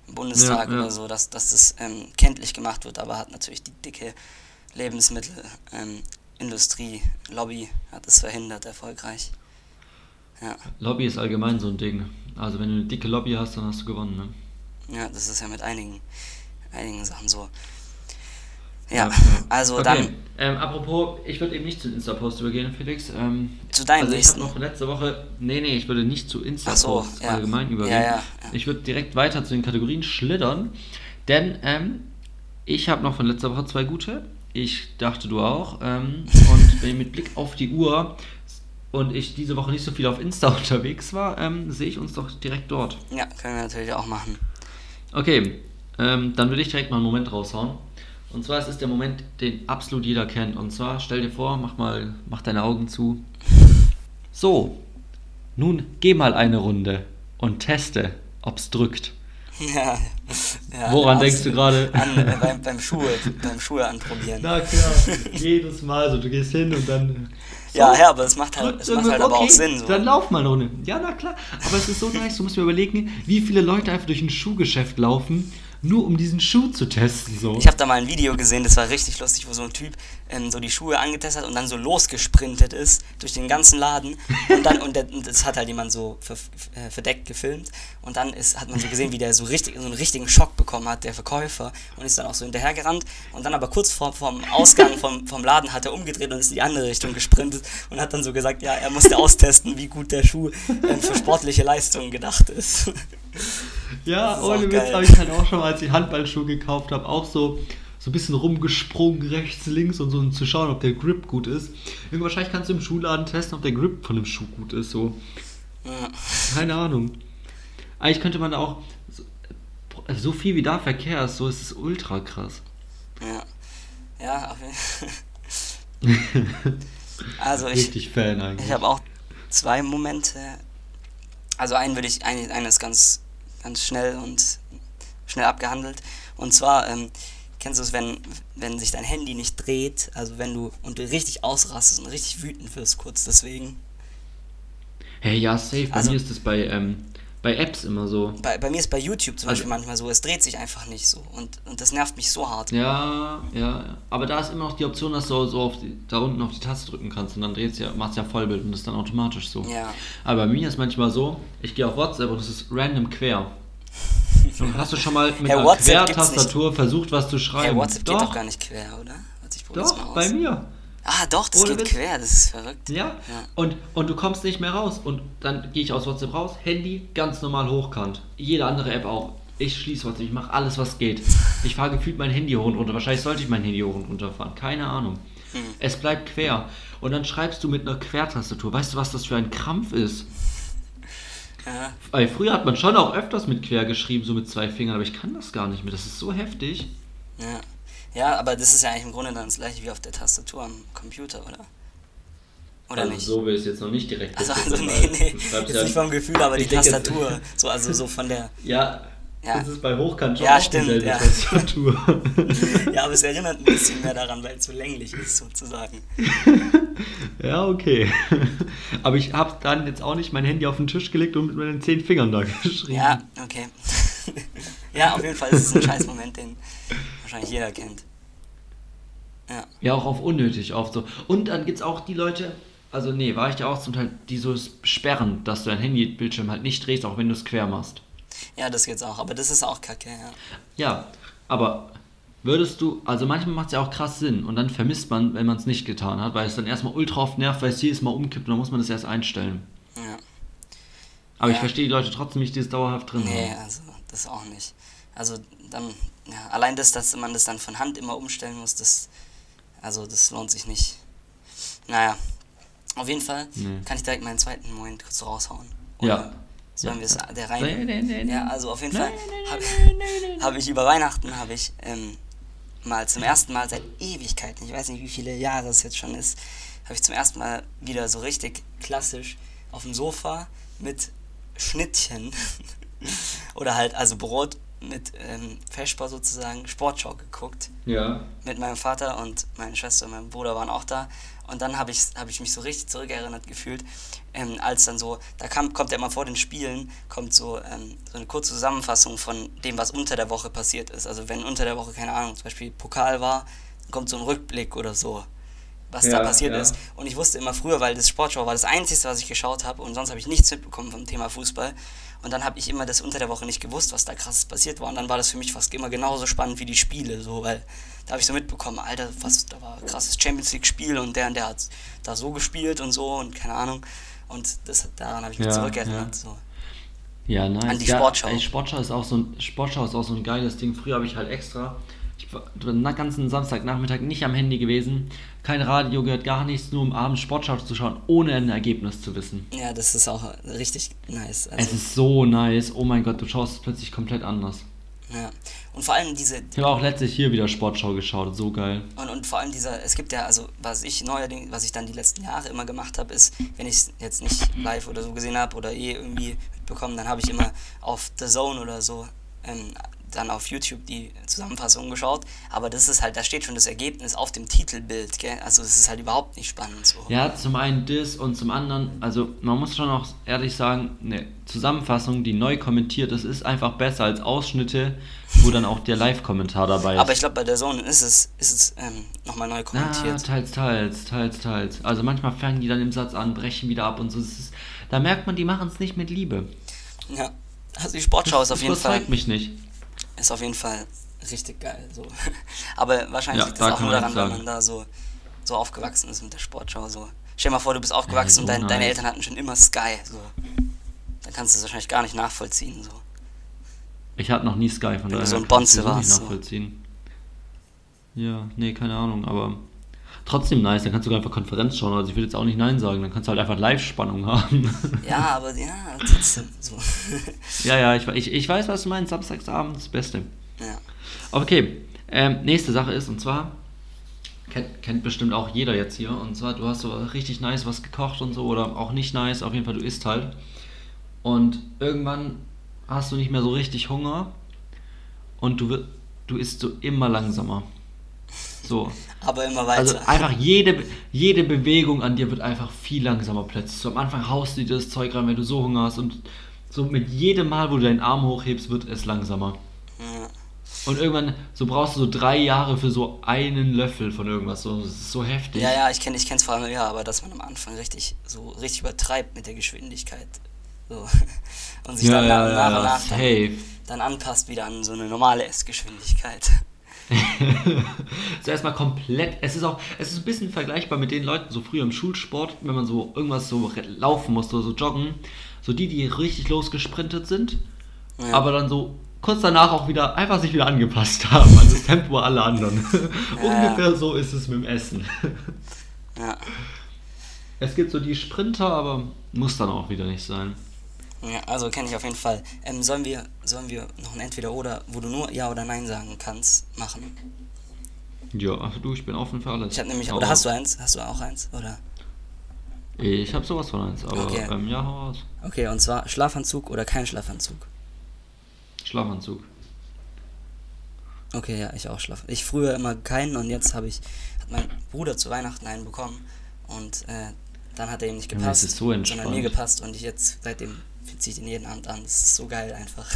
im Bundestag Ja, ja. oder so, dass, dass das ähm, kenntlich gemacht wird, aber hat natürlich die dicke Lebensmittelindustrie, ähm, Industrie, Lobby hat es verhindert, erfolgreich. Ja, Lobby ist allgemein so ein Ding. Also wenn du eine dicke Lobby hast, dann hast du gewonnen, ne? ja, das ist ja mit einigen, einigen Sachen so. Ja, ja. also Okay, dann ähm, apropos, ich würde eben nicht zu Insta-Post übergehen, Felix. Ähm, zu deinem also ich habe noch letzte Woche, nee, nee, ich würde nicht zu Insta-Posts Ach so, ja. allgemein übergehen. Ja, ja. Ich würde direkt weiter zu den Kategorien schlittern, denn ähm, ich habe noch von letzter Woche zwei gute. Ich dachte, du auch. Ähm, und wenn mit Blick auf die Uhr und ich diese Woche nicht so viel auf Insta unterwegs war, ähm, sehe ich uns doch direkt dort. Ja, können wir natürlich auch machen. Okay, ähm, dann würde ich direkt mal einen Moment raushauen. Und zwar, es ist der Moment, den absolut jeder kennt. Und zwar, stell dir vor, mach mal, mach deine Augen zu. So, nun geh mal eine Runde und teste, ob's drückt. Ja, ja, Woran aus- denkst du gerade? An, äh, beim, beim Schuhe, beim Schuhe anprobieren. Na klar, jedes Mal so, du gehst hin und dann Ja, ja, aber es macht halt, es macht halt aber okay, auch Sinn. So. Dann lauf mal Runde. Ja, na klar. Aber es ist so nice, du musst mir überlegen, wie viele Leute einfach durch ein Schuhgeschäft laufen, nur um diesen Schuh zu testen. So. Ich habe da mal ein Video gesehen, das war richtig lustig, wo so ein Typ ähm, so die Schuhe angetestet hat und dann so losgesprintet ist durch den ganzen Laden. Und dann, und, der, und das hat halt jemand so ver, äh, verdeckt gefilmt. Und dann ist, hat man so gesehen, wie der so, richtig, so einen richtigen Schock bekommen hat, der Verkäufer, und ist dann auch so hinterhergerannt. Und dann aber kurz vor, vom Ausgang vom, vom Laden hat er umgedreht und ist in die andere Richtung gesprintet und hat dann so gesagt, ja, er musste austesten, wie gut der Schuh ähm, für sportliche Leistungen gedacht ist. Ja, ohne Witz habe ich halt auch schon mal, als ich Handballschuhe gekauft habe, auch so, so ein bisschen rumgesprungen, rechts, links und so, um zu schauen, ob der Grip gut ist. Irgendwann wahrscheinlich kannst du im Schuhladen testen, ob der Grip von dem Schuh gut ist. So. Ja. Keine Ahnung. Eigentlich könnte man auch, so, so viel wie da Verkehr ist, so ist es ultra krass. Ja, ja auf jeden Fall. Also ich, Richtig Fan eigentlich. ich habe auch zwei Momente. Also einen würde ich, einen, einen ist ganz, ganz schnell und schnell abgehandelt. Und zwar, ähm, kennst du es, wenn, wenn sich dein Handy nicht dreht, also wenn du und du richtig ausrastest und richtig wütend wirst kurz deswegen. Hey, ja, safe. Bei Also- mir ist das bei, ähm, bei Apps immer so. Bei, bei mir ist bei YouTube zum Also- Beispiel manchmal so, es dreht sich einfach nicht so. Und, und das nervt mich so hart. Ja, ja. Aber da ist immer noch die Option, dass du so auf die, da unten auf die Taste drücken kannst und dann drehst ja, machst ja Vollbild und das ist dann automatisch so. Ja. Aber bei mir ist manchmal so, ich gehe auf WhatsApp und es ist random quer. Und hast du schon mal mit einer Quertastatur versucht, was zu schreiben? Hey, WhatsApp doch, geht doch gar nicht quer, oder? Doch, bei mir. Ah, doch, das Ohne geht Witz. quer, das ist verrückt. Ja. Ja. Und, und du kommst nicht mehr raus. Und dann gehe ich aus WhatsApp raus, Handy ganz normal hochkant. Jede andere App auch. Ich schließe WhatsApp, ich mache alles, was geht. Ich fahre gefühlt mein Handy hoch und runter. Wahrscheinlich sollte ich mein Handy hoch und runter fahren. Keine Ahnung. Hm. Es bleibt quer. Und dann schreibst du mit einer Quertastatur. Weißt du, was das für ein Krampf ist? Ja. Weil früher hat man schon auch öfters mit quer geschrieben, so mit zwei Fingern, aber ich kann das gar nicht mehr. Das ist so heftig. Ja. Ja, aber das ist ja eigentlich im Grunde dann das gleiche wie auf der Tastatur am Computer, oder? Oder also nicht? so will ich es jetzt noch nicht direkt Also, also nee, nee, jetzt ja- nicht vom Gefühl, aber die Tastatur. So, also so von der. Ja, Ja. das ist bei Hochkant schon Ja, auch stimmt, dieselbe ja. Tastatur. Ja, aber es erinnert ein bisschen mehr daran, weil es so länglich ist, sozusagen. ja, okay. Aber ich habe dann jetzt auch nicht mein Handy auf den Tisch gelegt und mit meinen zehn Fingern da geschrieben. Ja, okay. ja, auf jeden Fall ist es ein scheiß Moment, den wahrscheinlich jeder kennt. Ja. Ja, auch auf unnötig oft so. Und dann gibt es auch die Leute, also nee, war ich ja auch zum Teil, die so sperren, dass du dein Handybildschirm halt nicht drehst, auch wenn du es quer machst. Ja, das geht's auch, aber das ist auch kacke, ja. Ja, aber würdest du, also manchmal macht es ja auch krass Sinn und dann vermisst man, wenn man es nicht getan hat, weil es dann erstmal ultra oft nervt, weil es jedes Mal umkippt und dann muss man das erst einstellen. Ja. Aber ich Ja. verstehe die Leute trotzdem nicht, die es dauerhaft drin Nee, haben. also das auch nicht. Also dann, ja, allein das, dass man das dann von Hand immer umstellen muss, das, also das lohnt sich nicht. Naja, auf jeden Fall Nee. kann ich direkt meinen zweiten Moment kurz raushauen. Ja. Sollen wir es Ja. der Reihe? nee, nee, nee. Ja, also auf jeden Fall habe hab ich über Weihnachten habe ich ähm, mal zum ersten Mal seit Ewigkeiten, ich weiß nicht wie viele Jahre es jetzt schon ist, habe ich zum ersten Mal wieder so richtig klassisch auf dem Sofa mit Schnittchen oder halt also Brot mit ähm, Feschbar sozusagen Sportschau geguckt Ja. mit meinem Vater und meine Schwester und mein Bruder waren auch da. Und dann habe ich, hab ich mich so richtig zurückerinnert gefühlt, ähm, als dann so, da kam, kommt ja immer vor den Spielen, kommt so, ähm, so eine kurze Zusammenfassung von dem, was unter der Woche passiert ist. Also wenn unter der Woche, keine Ahnung, zum Beispiel Pokal war, dann kommt so ein Rückblick oder so, was da Ja, passiert ja. ist. Und ich wusste immer früher, weil das Sportschau war das Einzige, was ich geschaut habe und sonst habe ich nichts mitbekommen vom Thema Fußball. Und dann habe ich immer das unter der Woche nicht gewusst, was da krasses passiert war. Und dann war das für mich fast immer genauso spannend wie die Spiele, so, weil da habe ich so mitbekommen, Alter, was, da war ein krasses Champions League-Spiel und der und der hat da so gespielt und so und keine Ahnung. Und das, daran habe ich mich Ja, zurückerinnert. ja. So. Ja, nice. An die ja, Sportschau. Ey, Sportschau ist auch so ein Sportschau ist auch so ein geiles Ding. Früher habe ich halt extra ich war den ganzen Samstagnachmittag nicht am Handy gewesen, kein Radio gehört, gar nichts, nur um abends Sportschau zu schauen, ohne ein Ergebnis zu wissen. Ja, das ist auch richtig nice. Es Also, ist so nice. Oh mein Gott, du schaust es plötzlich komplett anders. ja. Und vor allem diese, Ich habe auch letztlich hier wieder Sportschau geschaut, so geil. Und, und vor allem dieser, es gibt ja, also was ich neuerdings, was ich dann die letzten Jahre immer gemacht habe, ist, wenn ich es jetzt nicht live oder so gesehen habe oder eh irgendwie mitbekommen, dann habe ich immer auf The Zone oder so ähm, dann auf YouTube die Zusammenfassung geschaut, aber das ist halt, da steht schon das Ergebnis auf dem Titelbild, gell? Also es ist halt überhaupt nicht spannend so. Ja, zum einen das und zum anderen, also man muss schon auch ehrlich sagen, eine Zusammenfassung, die neu kommentiert ist, ist einfach besser als Ausschnitte, wo dann auch der Live-Kommentar dabei ist. Aber ich glaube, bei der Zone ist es, ist es ähm, nochmal neu Ja, kommentiert. teils, teils, teils, teils. Also manchmal fangen die dann im Satz an, brechen wieder ab und so. Das ist, da merkt man, die machen es nicht mit Liebe. Ja. Also die Sportschau ist auf das jeden Fall überzeugt mich nicht. Ist auf jeden Fall richtig geil. So. Aber wahrscheinlich Ja, liegt da das auch kann nur daran, sagen. man da so, so aufgewachsen ist mit der Sportschau. So. Stell dir mal vor, du bist aufgewachsen so und dein, deine. Eltern hatten schon immer Sky. So. Dann kannst du es wahrscheinlich gar nicht nachvollziehen. So. Ich hatte noch nie Sky, von Wenn du daher so ein Bonze sowieso nicht warst, so. nachvollziehen. Ja, nee, keine Ahnung, aber trotzdem nice. Dann kannst du einfach Konferenz schauen. Also ich würde jetzt auch nicht Nein sagen. Dann kannst du halt einfach Live-Spannung haben. Ja, aber ja, trotzdem. So. ja, ja, ich, ich, ich weiß, was du meinst. Samstagsabend das Beste. ja. Okay, ähm, nächste Sache ist, und zwar, kennt, kennt bestimmt auch jeder jetzt hier, und zwar, du hast so richtig nice was gekocht und so, oder auch nicht nice, auf jeden Fall, du isst halt. Und irgendwann hast du nicht mehr so richtig Hunger und du, du isst so immer langsamer. So. Aber immer weiter. Also einfach jede, jede Bewegung an dir wird einfach viel langsamer plötzlich. So am Anfang haust du dir das Zeug rein, wenn du so Hunger hast und so mit jedem Mal, wo du deinen Arm hochhebst, wird es langsamer. ja. Und irgendwann, so brauchst du so drei Jahre für so einen Löffel von irgendwas. So, das ist so heftig. ja, ja, ich kenne ich kenn's vor allem, ja, aber dass man am Anfang richtig so richtig übertreibt mit der Geschwindigkeit. So. Und sich ja, dann nach, ja, nach ja, und nach dann, dann anpasst wieder an so eine normale Essgeschwindigkeit. so erstmal komplett. Es ist auch, es ist ein bisschen vergleichbar mit den Leuten so früher im Schulsport, wenn man so irgendwas so laufen musste oder so joggen. So die, die richtig losgesprintet sind, Ja. aber dann so kurz danach auch wieder einfach sich wieder angepasst haben an das Tempo aller anderen. Ungefähr so ist es mit dem Essen. Ja. Es gibt so die Sprinter, aber muss dann auch wieder nicht sein. Ja, also kenne ich auf jeden Fall. Ähm, sollen wir, sollen wir noch ein Entweder-Oder, wo du nur Ja oder Nein sagen kannst, machen? Ja, ach du, ich bin offen für alles. Ich habe nämlich, Hau oder hast du eins? Hast du auch eins? Oder? Ich habe sowas von eins, aber Okay. ähm, ja, hau raus. Okay, und zwar Schlafanzug oder kein Schlafanzug? Schlafanzug. Okay, ja, ich auch Schlaf. Ich früher immer keinen und jetzt habe ich, hat mein Bruder zu Weihnachten einen bekommen und äh, dann hat er ihm nicht gepasst, das ist so sondern mir gepasst und ich jetzt seitdem ziehe ich den jeden Abend an. Das ist so geil einfach.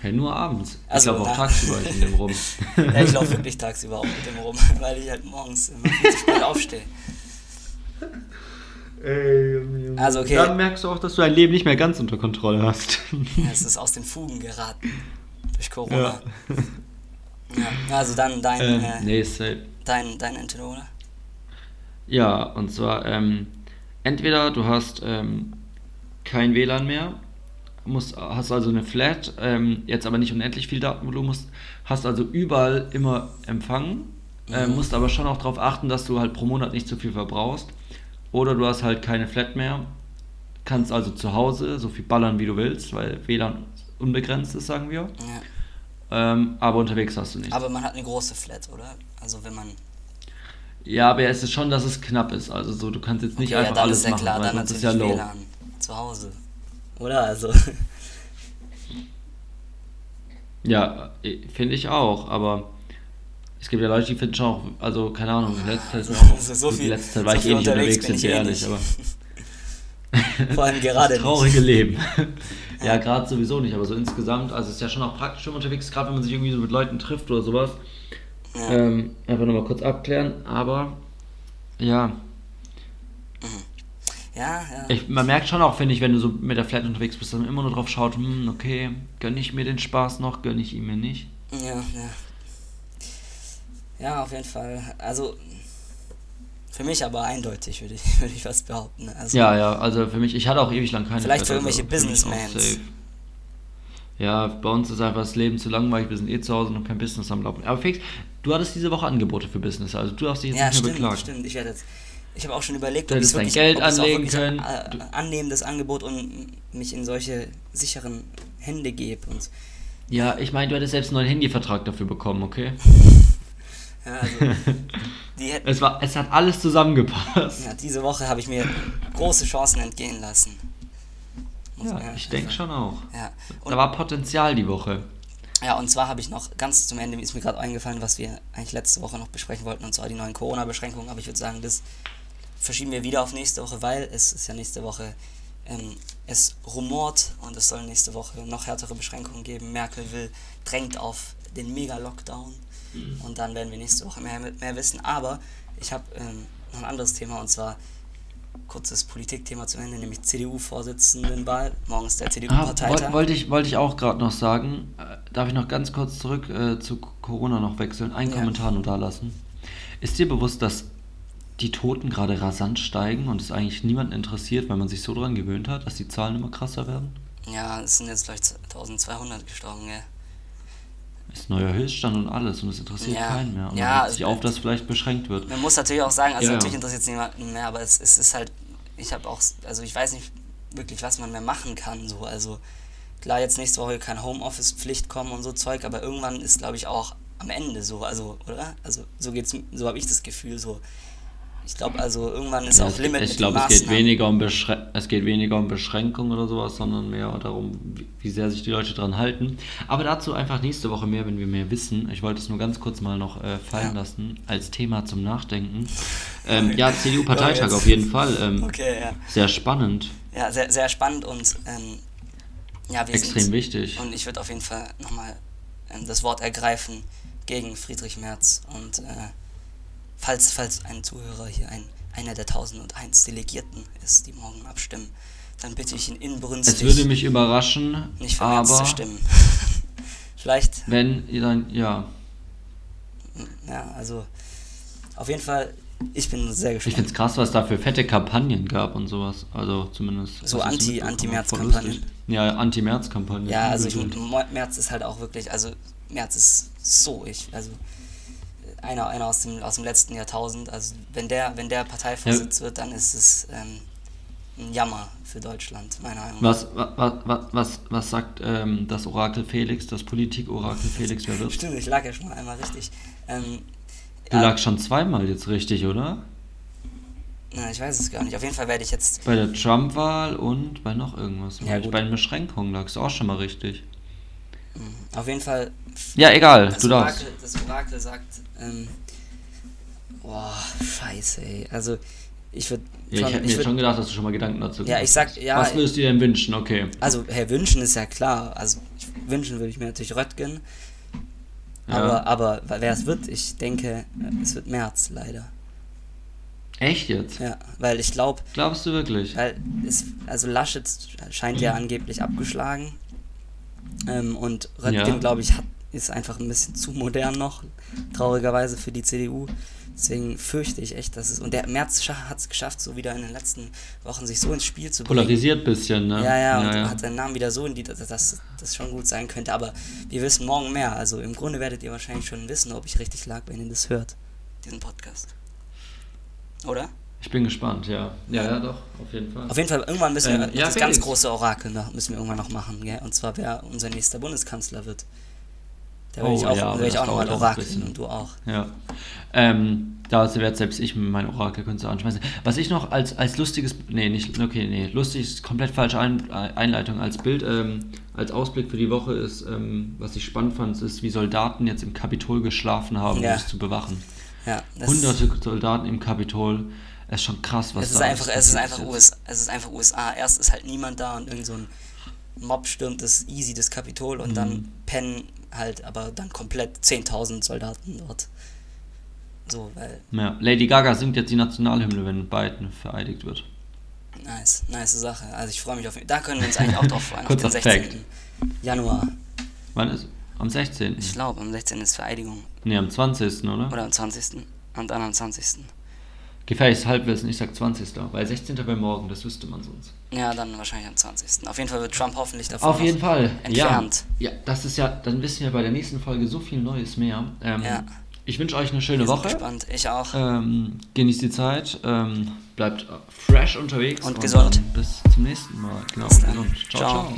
Hey, nur abends. Also, ich glaube auch tagsüber in dem rum. ja, ich laufe wirklich tagsüber auch mit dem rum, weil ich halt morgens immer viel zu spät aufstehe. Also, okay. Dann merkst du auch, dass du dein Leben nicht mehr ganz unter Kontrolle hast. Ja, es ist aus den Fugen geraten. Durch Corona. Ja. also dann dein, ähm, äh, nee, safe. dein, dein oder? Ja, und zwar, ähm, entweder du hast ähm, kein WLAN mehr, musst, hast also eine Flat, ähm, jetzt aber nicht unendlich viel Datenvolumen, musst, hast also überall immer Empfang, äh, Mhm. musst aber schon auch darauf achten, dass du halt pro Monat nicht zu viel verbrauchst. Oder du hast halt keine Flat mehr, kannst also zu Hause so viel ballern, wie du willst, weil WLAN unbegrenzt ist, sagen wir. Ja. Ähm, aber unterwegs hast du nichts. Aber man hat eine große Flat, oder? Also wenn man. ja, aber es ist schon, dass es knapp ist. Also so, du kannst jetzt nicht Okay, ja, einfach dann alles ist ja machen, klar, weil dann sonst ist ja low. WLAN zu Hause. Oder? Also. Ja, äh, finde ich auch, aber es gibt ja Leute, die finden schon auch, also keine Ahnung, in letzter Zeit, so viel- in letzter Zeit so war ich viel eh nicht unterwegs sind ich wir eh ehrlich, nicht. aber Vor allem gerade das traurige nicht. Leben. ja, gerade sowieso nicht, aber so insgesamt, also es ist ja schon auch praktisch, wenn man unterwegs, gerade wenn man sich irgendwie so mit Leuten trifft oder sowas, Ja. ähm, einfach nochmal kurz abklären, aber ja, Ja, ja. ich, man merkt schon auch, finde ich, wenn du so mit der Flat unterwegs bist, dass man immer nur drauf schaut, hm, okay, gönne ich mir den Spaß noch, gönne ich ihn mir nicht. Ja, ja. Ja, auf jeden Fall. Also, für mich aber eindeutig, würde ich, würde ich fast behaupten. Also, Ja, ja, also für mich, ich hatte auch ewig lang keine Vielleicht für Flat, irgendwelche also Businessmans. Ja, bei uns ist einfach das Leben zu langweilig, wir sind eh zu Hause und kein Business am Laufen. Aber Felix, du hattest diese Woche Angebote für Business, also du darfst dich jetzt Ja, nicht mehr stimmt, beklagen. stimmt. Ich werde jetzt. Ich habe auch schon überlegt, ob ich wirklich, Geld ob anlegen können. An, Du- äh, annehme das Angebot und mich in solche sicheren Hände gebe und Ja, ich meine, du hättest selbst einen neuen Handyvertrag dafür bekommen, okay? ja, also Es, war, es hat alles zusammengepasst. ja, diese Woche habe ich mir große Chancen entgehen lassen. Muss man Ja, ehrlich ich denke sagen. schon auch. Ja. Da Und war Potenzial die Woche. Ja, und zwar habe ich noch ganz zum Ende, ist mir gerade eingefallen, was wir eigentlich letzte Woche noch besprechen wollten, und zwar die neuen Corona-Beschränkungen. Aber ich würde sagen, das verschieben wir wieder auf nächste Woche, weil es ist ja nächste Woche, ähm, es rumort und es soll nächste Woche noch härtere Beschränkungen geben. Merkel will, drängt auf den Mega-Lockdown und dann werden wir nächste Woche mehr, mehr wissen. Aber ich habe ähm, noch ein anderes Thema und zwar kurzes Politikthema zum Ende, nämlich CDU-Vorsitzendenwahl. Morgen ist der Ah, CDU-Parteitag. wollte wollt ich, wollte ich auch gerade noch sagen. Äh, Darf ich noch ganz kurz zurück äh, zu Corona noch wechseln? Einen Ja. Kommentar nur da lassen. Ist dir bewusst, dass die Toten gerade rasant steigen und es eigentlich niemanden interessiert, weil man sich so dran gewöhnt hat, dass die Zahlen immer krasser werden? ja, es sind jetzt vielleicht 1200 gestorben, gell? Ist neuer Höchststand und alles und es interessiert Ja. keinen mehr. Und Ja, man sich auf, dass vielleicht beschränkt wird. Man muss natürlich auch sagen, also ja. natürlich interessiert es niemanden mehr, aber es, es ist halt, ich habe auch, also ich weiß nicht wirklich, was man mehr machen kann, so, also klar, jetzt nächste Woche kann Homeoffice-Pflicht kommen und so Zeug, aber irgendwann ist, glaube ich, auch am Ende so, also, oder? Also so geht's, so habe ich das Gefühl, so. Ich glaube, also irgendwann ist Ja, auch Limit ich glaube, es geht weniger um es geht weniger um Beschränkung oder sowas, sondern mehr darum, wie, sehr sich die Leute dran halten. Aber dazu einfach nächste Woche mehr, wenn wir mehr wissen. Ich wollte es nur ganz kurz mal noch äh, fallen Ja. lassen als Thema zum Nachdenken. Ähm, ja, CDU-Parteitag auf jeden Fall. Ähm, Okay, ja. Sehr spannend, Ja, sehr, sehr spannend und ähm, ja, wir extrem sind, wichtig. Und ich würde auf jeden Fall nochmal ähm, das Wort ergreifen gegen Friedrich Merz. Und äh, falls, falls ein Zuhörer hier ein, einer der 1001 Delegierten ist, die morgen abstimmen, dann bitte ich ihn inbrünstig Es würde mich überraschen, nicht für Merz zu aber stimmen. Vielleicht, wenn ihr dann, ja, ja, also auf jeden Fall, ich bin sehr ich gespannt. finde es krass, was da für fette Kampagnen gab und sowas. Also zumindest. So ich Anti-. Ja, Anti-Merz-Kampagnen. Ja, also ich, Merz ist halt auch wirklich, also Merz ist so ich, also einer, einer aus dem, aus dem letzten Jahrtausend, also wenn der, wenn der Parteivorsitz wird, dann ist es ähm, ein Jammer für Deutschland, meiner Meinung nach. Was, was, was, was, was sagt ähm, das Orakel Felix, das Politik-Orakel Felix, wer wird? Stimmt, ich lag ja schon mal einmal richtig. Ähm, Du ja, lagst schon zweimal jetzt richtig, oder? na, ich weiß es gar nicht. Auf jeden Fall werde ich jetzt, Bei der Trump-Wahl und bei noch irgendwas. Ja, bei den Beschränkungen lagst du auch schon mal richtig. Auf jeden Fall, Ja, egal, du darfst. Orakel, das Orakel sagt, ähm, boah, scheiße, ey. Also, ich würde Ja, ich hätte mir würd, schon gedacht, dass du schon mal Gedanken dazu Ja, ich sag, ja, Was würdest du dir denn wünschen? Okay. Also, hey, wünschen ist ja klar. Also, ich, wünschen würde ich mir natürlich Röttgen. Ja. Aber, aber wer es wird, ich denke, es wird März leider. Echt jetzt? Ja, weil ich glaube, Glaubst du wirklich? weil es, also Laschet scheint ja angeblich abgeschlagen. Ähm, und Röttgen, Ja. glaube ich, hat, ist einfach ein bisschen zu modern noch, traurigerweise für die CDU. Deswegen fürchte ich echt, dass es. Und der März hat es geschafft, so wieder in den letzten Wochen sich so ins Spiel zu bringen. Polarisiert bisschen, ne? Ja, ja, und hat seinen Namen wieder so in die, dass das schon gut sein könnte. Aber wir wissen morgen mehr. Also im Grunde werdet ihr wahrscheinlich schon wissen, ob ich richtig lag, wenn ihr das hört, diesen Podcast. Oder? Ich bin gespannt, ja. Ja, ja, doch, auf jeden Fall. Auf jeden Fall, irgendwann müssen wir Ähm, ja, das ganz große Orakel noch, müssen wir irgendwann noch machen. Gell? Und zwar, wer unser nächster Bundeskanzler wird. Da werde Oh, ich auch, ja, ich auch nochmal orakeln und du auch. Ja. Ähm, da wird selbst ich mit meinem Orakelkünstler anschmeißen. Was ich noch als, als lustiges, nee, nicht, okay, nee, lustig ist komplett falsche Ein, Einleitung als Bild, ähm, als Ausblick für die Woche ist, ähm, was ich spannend fand, ist, wie Soldaten jetzt im Kapitol geschlafen haben, Ja. um es zu bewachen. Ja, Hunderte Soldaten im Kapitol. Es ist schon krass, was es ist da einfach, es ist einfach. USA, es ist einfach USA. Erst ist halt niemand da und irgend so ein Mob stürmt das easy das Kapitol und Mhm. dann pennen halt aber dann komplett 10.000 Soldaten dort. So, weil Ja. Lady Gaga singt jetzt die Nationalhymne, wenn Biden vereidigt wird. nice, nice Sache. Also ich freue mich auf Da können wir uns eigentlich auch drauf freuen, auf Kurzer den 16. Fact. Januar. Wann ist? Am 16. Ich glaube, am 16. ist Vereidigung. Nee, am 20. oder? Oder am 20. Und dann am 20. Gefährliches Halbwissen, ich sag 20. Weil 16. wäre morgen, das wüsste man sonst. Ja, dann wahrscheinlich am 20. Auf jeden Fall wird Trump hoffentlich davon Auf jeden Fall. entfernt. Ja. ja, das ist ja, dann wissen wir bei der nächsten Folge so viel Neues mehr. Ähm, Ja. Ich wünsche euch eine schöne Woche. gespannt. Ich auch. Ähm, genießt die Zeit, ähm, bleibt fresh unterwegs Und gesund. dann bis zum nächsten Mal. Genau, gesund. ciao. Ciao. ciao.